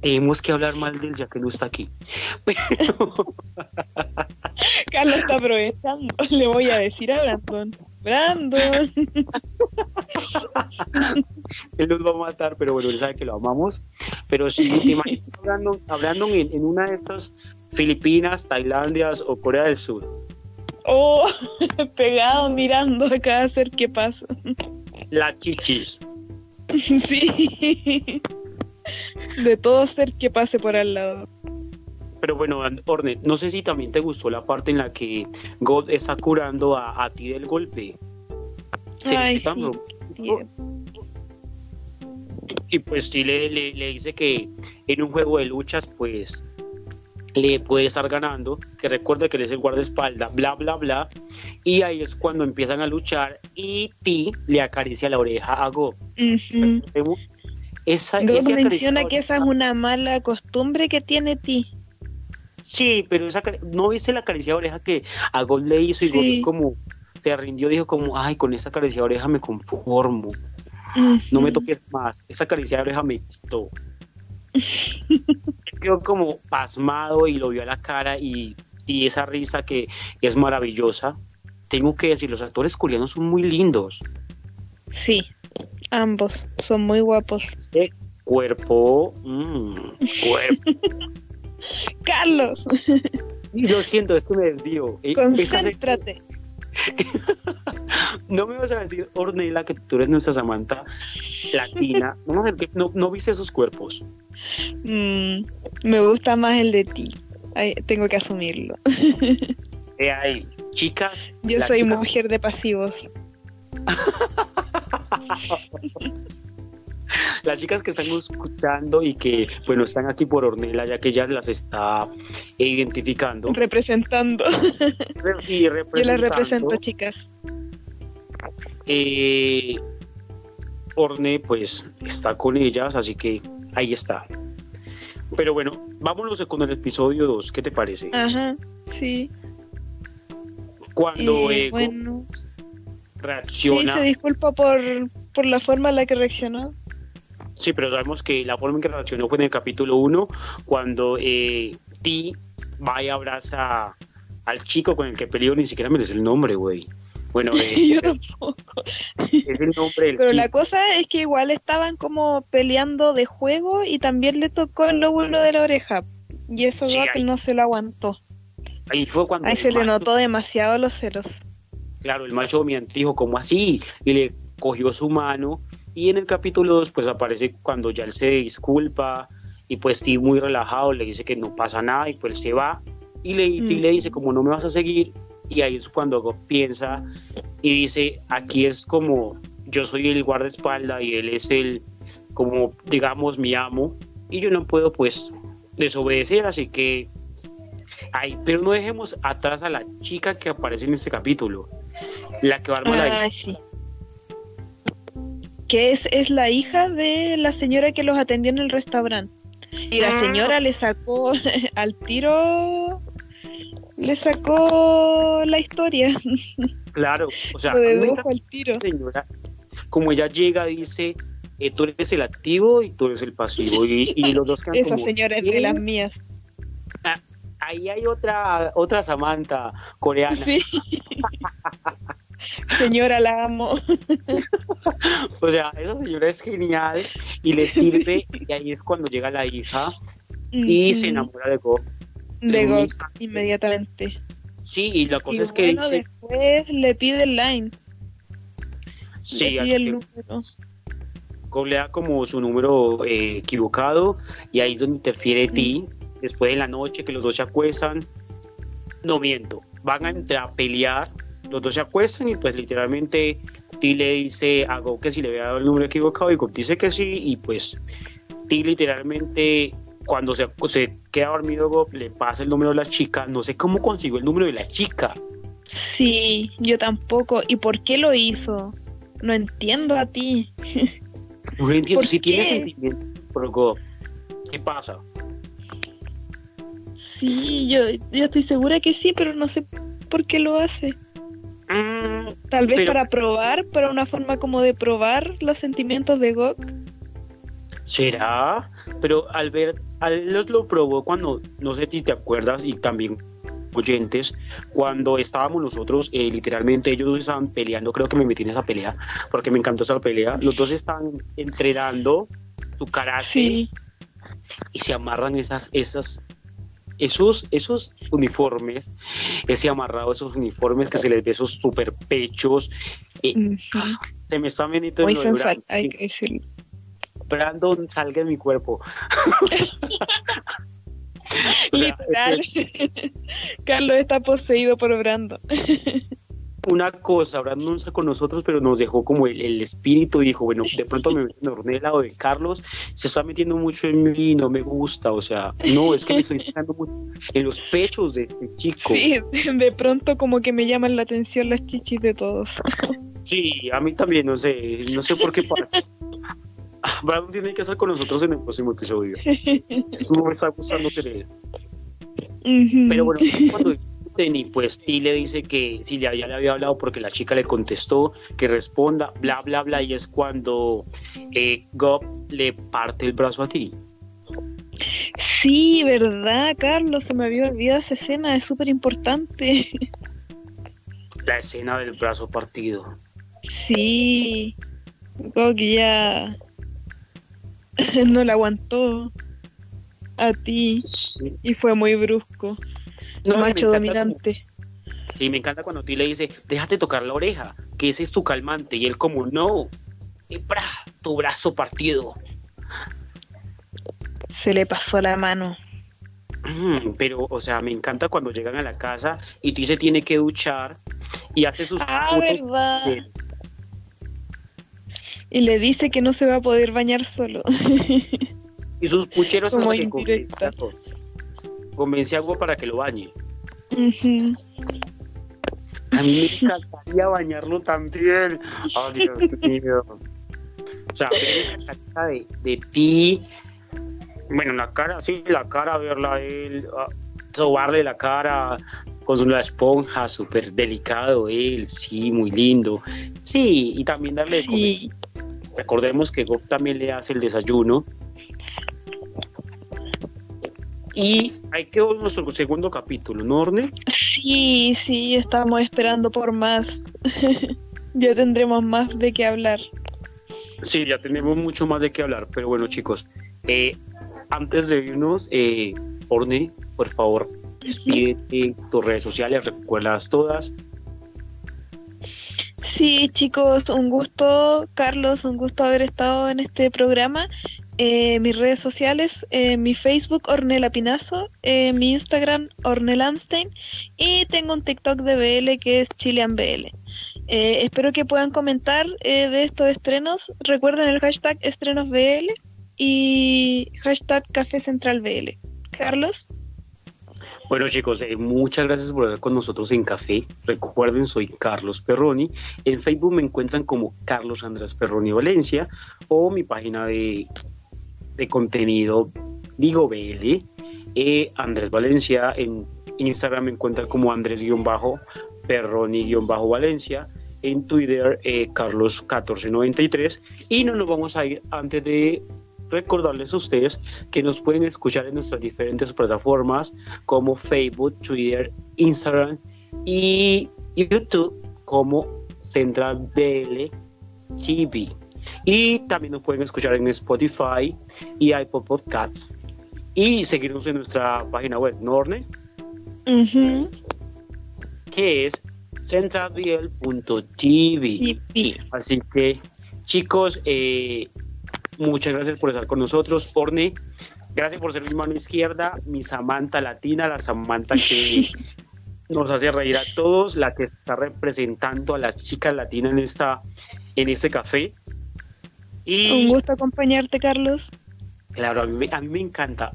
Tenemos que hablar mal de él ya que no está aquí. Pero, Carlos está aprovechando. Le voy a decir a Brandon. Brandon. él nos va a matar, pero bueno, él sabe que lo amamos. Pero sí, te imaginas a Brandon, a Brandon en, en una de estas Filipinas, Tailandias o Corea del Sur. Oh, pegado mirando a cada ser que pasa. La chichis. Sí. De todo ser que pase por al lado. Pero bueno, Orne, no sé si también te gustó la parte en la que God está curando a, a ti del golpe. Le Ay, a sí. romper. Y pues sí le, le, le dice que en un juego de luchas, pues le puede estar ganando, que recuerde que él es el guardaespaldas, bla, bla, bla. Y ahí es cuando empiezan a luchar y Ti le acaricia la oreja a Go. Ujú. Esa, God ese menciona que esa es una mala costumbre que tiene ti. Sí, pero esa, ¿no viste la caricia de oreja que a God le hizo y Sí. Como se rindió, dijo como, ay, con esta caricia de oreja me conformo. no me toques más. Esa caricia de oreja me excitó. Quedó como pasmado y lo vio a la cara y, y esa risa que es maravillosa. Tengo que decir, los actores coreanos son muy lindos. Sí, ambos son muy guapos. Ese cuerpo, mm, cuerpo. Carlos, Y lo siento, es que me desvío. Eh, concéntrate. No me vas a decir, Ornella, que tú eres nuestra Samantha latina. Acerqué- no, no viste esos cuerpos. Mm, me gusta más el de ti. Ay, tengo que asumirlo. Eh, ahí, chicas. Yo soy chica- mujer de pasivos. Las chicas que están escuchando y que, bueno, están aquí por Ornella, ya que ella las está eh, identificando. Representando. Sí, Yo las representando. represento, chicas. Eh, Orne, pues, está con ellas, así que ahí está. Pero bueno, vámonos con el episodio 2, ¿qué te parece? Ajá, sí. Cuando Eh, Ego bueno, sí, reacciona, se disculpa por, por la forma en la que reaccionó. Sí, pero sabemos que la forma en que reaccionó fue en el capítulo 1, cuando eh, Ti va y abraza al chico con el que peleó, ni siquiera me el nombre, güey. Bueno, eh, Yo tampoco. es el nombre del Pero la cosa es que igual estaban como peleando de juego y también le tocó el lóbulo de la oreja. Y eso Sí, ahí- no se lo aguantó. Ahí fue cuando Ahí se le notó demasiado los celos. Claro, el macho dominante dijo, ¿cómo así? Y le cogió su mano. Y en el capítulo 2, pues aparece cuando ya él se disculpa. Y pues sí, muy relajado, le dice que no pasa nada. Y pues se va. Y le, y Mm. le dice, como no me vas a seguir. Y ahí es cuando piensa y dice, aquí es como yo soy el guardaespaldas y él es el, como digamos, mi amo. Y yo no puedo pues desobedecer, así que... Ay, pero no dejemos atrás a la chica que aparece en este capítulo. La que va a armar la Ah, sí. Que es, es la hija de la señora que los atendió en el restaurante. Y la Ah. señora le sacó al tiro, le sacó la historia, Claro, o sea, dedujo al tiro. señora, como ella llega, dice, eh, tú eres el activo y tú eres el pasivo, y, y los dos Esa como, señora es de las mías. Ahí hay otra, otra Samantha coreana. Sí. Señora, la amo. O sea, esa señora es genial y le sirve, y ahí es cuando llega la hija y se enamora de Go. de instante. inmediatamente. Sí, y la cosa Y es que bueno, dice, después le pide el line, sí, le pide el número. Go le da como su número eh, equivocado y ahí es donde interfiere ti. Después en la noche que los dos se acuestan, no miento, van a entrar a pelear, los dos se acuestan y pues literalmente Ti le dice a Go que si le había dado el número equivocado y Go dice que sí y pues Ti literalmente cuando se, se queda dormido Go le pasa el número de la chica, no sé cómo consiguió el número de la chica. Sí, yo tampoco. ¿Y por qué lo hizo? No entiendo a ti. No lo entiendo, ¿Por si tiene sentimiento por Go, ¿qué pasa? Sí, yo, yo estoy segura que sí, pero no sé por qué lo hace. Mm, Tal vez Pero- para probar, para una forma como de probar los sentimientos de Gok. ¿Será? Pero al ver, al los lo probó cuando, no sé si te acuerdas, y también oyentes, cuando estábamos nosotros, eh, literalmente ellos estaban peleando, creo que me metí en esa pelea, porque me encantó esa pelea, los dos estaban entrenando su Sí, y se amarran esas, esas, esos, esos uniformes, ese amarrado, esos uniformes que se les ve esos super pechos, eh, ujú. se me está veniendo muy sensual, Brandon. hay que decirlo. Brandon, salga de mi cuerpo. O sea, Literal. Carlos está poseído por Brandon. Una cosa, Brandon no está con nosotros, pero nos dejó como el, el espíritu, dijo, bueno, de pronto me, me ordené del lado de Carlos, se está metiendo mucho en mí, no me gusta, o sea, no, es que me estoy fijando mucho en los pechos de este chico. Sí, de pronto como que me llaman la atención las chichis de todos. Sí, a mí también, no sé, no sé por qué pasa. Brandon tiene que estar con nosotros en el próximo episodio. Esto no me está gustando él. Ujú. Pero bueno, cuando discuten y pues T le dice que si ya, le había hablado porque la chica le contestó que responda, bla, bla, bla, y es cuando eh, Gob le parte el brazo a ti. Sí, ¿verdad, Carlos? Se me había olvidado esa escena, es súper importante. La escena del brazo partido. Sí, Gog ya no le aguantó a ti y fue muy brusco. No, macho dominante. sí, me encanta cuando ti le dice, déjate tocar la oreja, que ese es tu calmante. Y él como, no, y tu brazo partido. Se le pasó la mano. Mm, pero, o sea, me encanta cuando llegan a la casa y ti se tiene que duchar y hace sus ah, Y le dice que no se va a poder bañar solo. y sus pucheros Como que convence, algo para que lo bañe. A mí me encantaría bañarlo también. Oh, Dios mío. O sea, de, de ti. Bueno, la cara, sí, la cara, verla a él, sobarle la cara, con la esponja, súper delicado él, sí, muy lindo. Sí, y también darle sí. Recordemos que Gob también le hace el desayuno. Y hay que nuestro segundo capítulo, ¿no, Orne? Sí, sí, estamos esperando por más. ya tendremos más de qué hablar. Sí, ya tenemos mucho más de qué hablar, pero bueno, chicos, eh, antes de irnos, eh, Orne, por favor, despídete tus redes sociales, recuerdas todas. Sí, chicos, un gusto, Carlos, un gusto haber estado en este programa. Eh, mis redes sociales, eh, mi Facebook, Ornella Pinazo, eh, mi Instagram, Ornel Amstein, y tengo un TikTok de BL que es Chilean BL. espero que puedan comentar de estos estrenos. Recuerden el hashtag estrenosBL y hashtag Café Central BL. Carlos. Bueno chicos, eh, muchas gracias por estar con nosotros en Café. Recuerden, soy Carlos Perroni. En Facebook me encuentran como Carlos Andrés Perroni Valencia o mi página de, contenido, digo BL, eh, Andrés Valencia. En Instagram me encuentran como Andrés-Perroni-Valencia. En Twitter, eh, Carlos1493. Y no nos vamos a ir antes de recordarles a ustedes que nos pueden escuchar en nuestras diferentes plataformas como Facebook, Twitter, Instagram y YouTube como Central BL TV. Y también nos pueden escuchar en Spotify y iPod Podcasts. Y seguirnos en nuestra página web, Norne, que es centralbl.tv. Así que, chicos, eh, Muchas gracias por estar con nosotros. Orne, gracias por ser mi mano izquierda, mi Samantha latina, la Samantha que nos hace reír a todos, la que está representando a las chicas latinas en, esta, en este café. Y, Un gusto acompañarte, Carlos. Claro, a mí, a mí me encanta.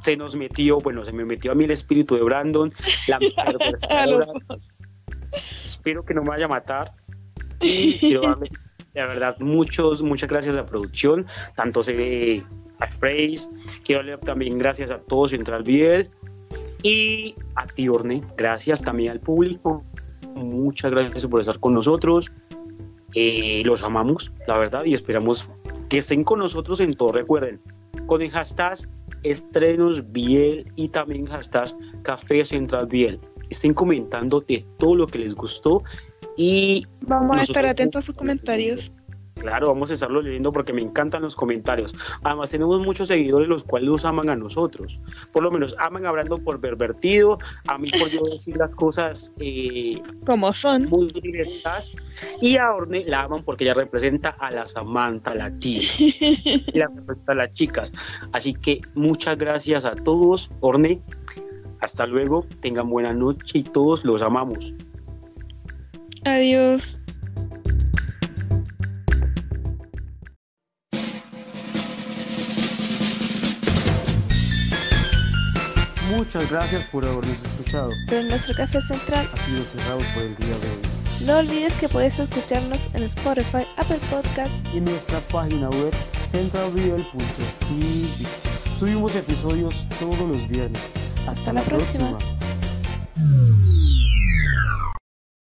Se nos metió, bueno, se me metió a mí el espíritu de Brandon, la Espero que no me vaya a matar. Y quiero darle de verdad, muchos, muchas gracias a la producción, tanto se a Phrase, quiero darle también gracias a todos Central Biel y a Tiorne, gracias también al público, muchas gracias por estar con nosotros, eh, los amamos, la verdad, y esperamos que estén con nosotros en todo, recuerden, con el hashtag estrenos Biel y también hashtag Café Central Biel. Estén comentando de todo lo que les gustó y vamos a estar atentos a sus comentarios. Claro, vamos a estarlo leyendo porque me encantan los comentarios. Además, tenemos muchos seguidores los cuales nos aman a nosotros. Por lo menos aman hablando por pervertido, a mí por yo decir las cosas eh, como son. Muy directas. Y a Orne la aman porque ella representa a la Samantha Latina. y la representa a las chicas. Así que muchas gracias a todos. Orne, hasta luego. Tengan buena noche y todos los amamos. Adiós. Muchas gracias por habernos escuchado. Pero nuestro café central ha sido cerrado por el día de hoy. No olvides que puedes escucharnos en Spotify, Apple Podcasts y en nuestra página web centralviel.tv. Subimos episodios todos los viernes. Hasta, la, próxima.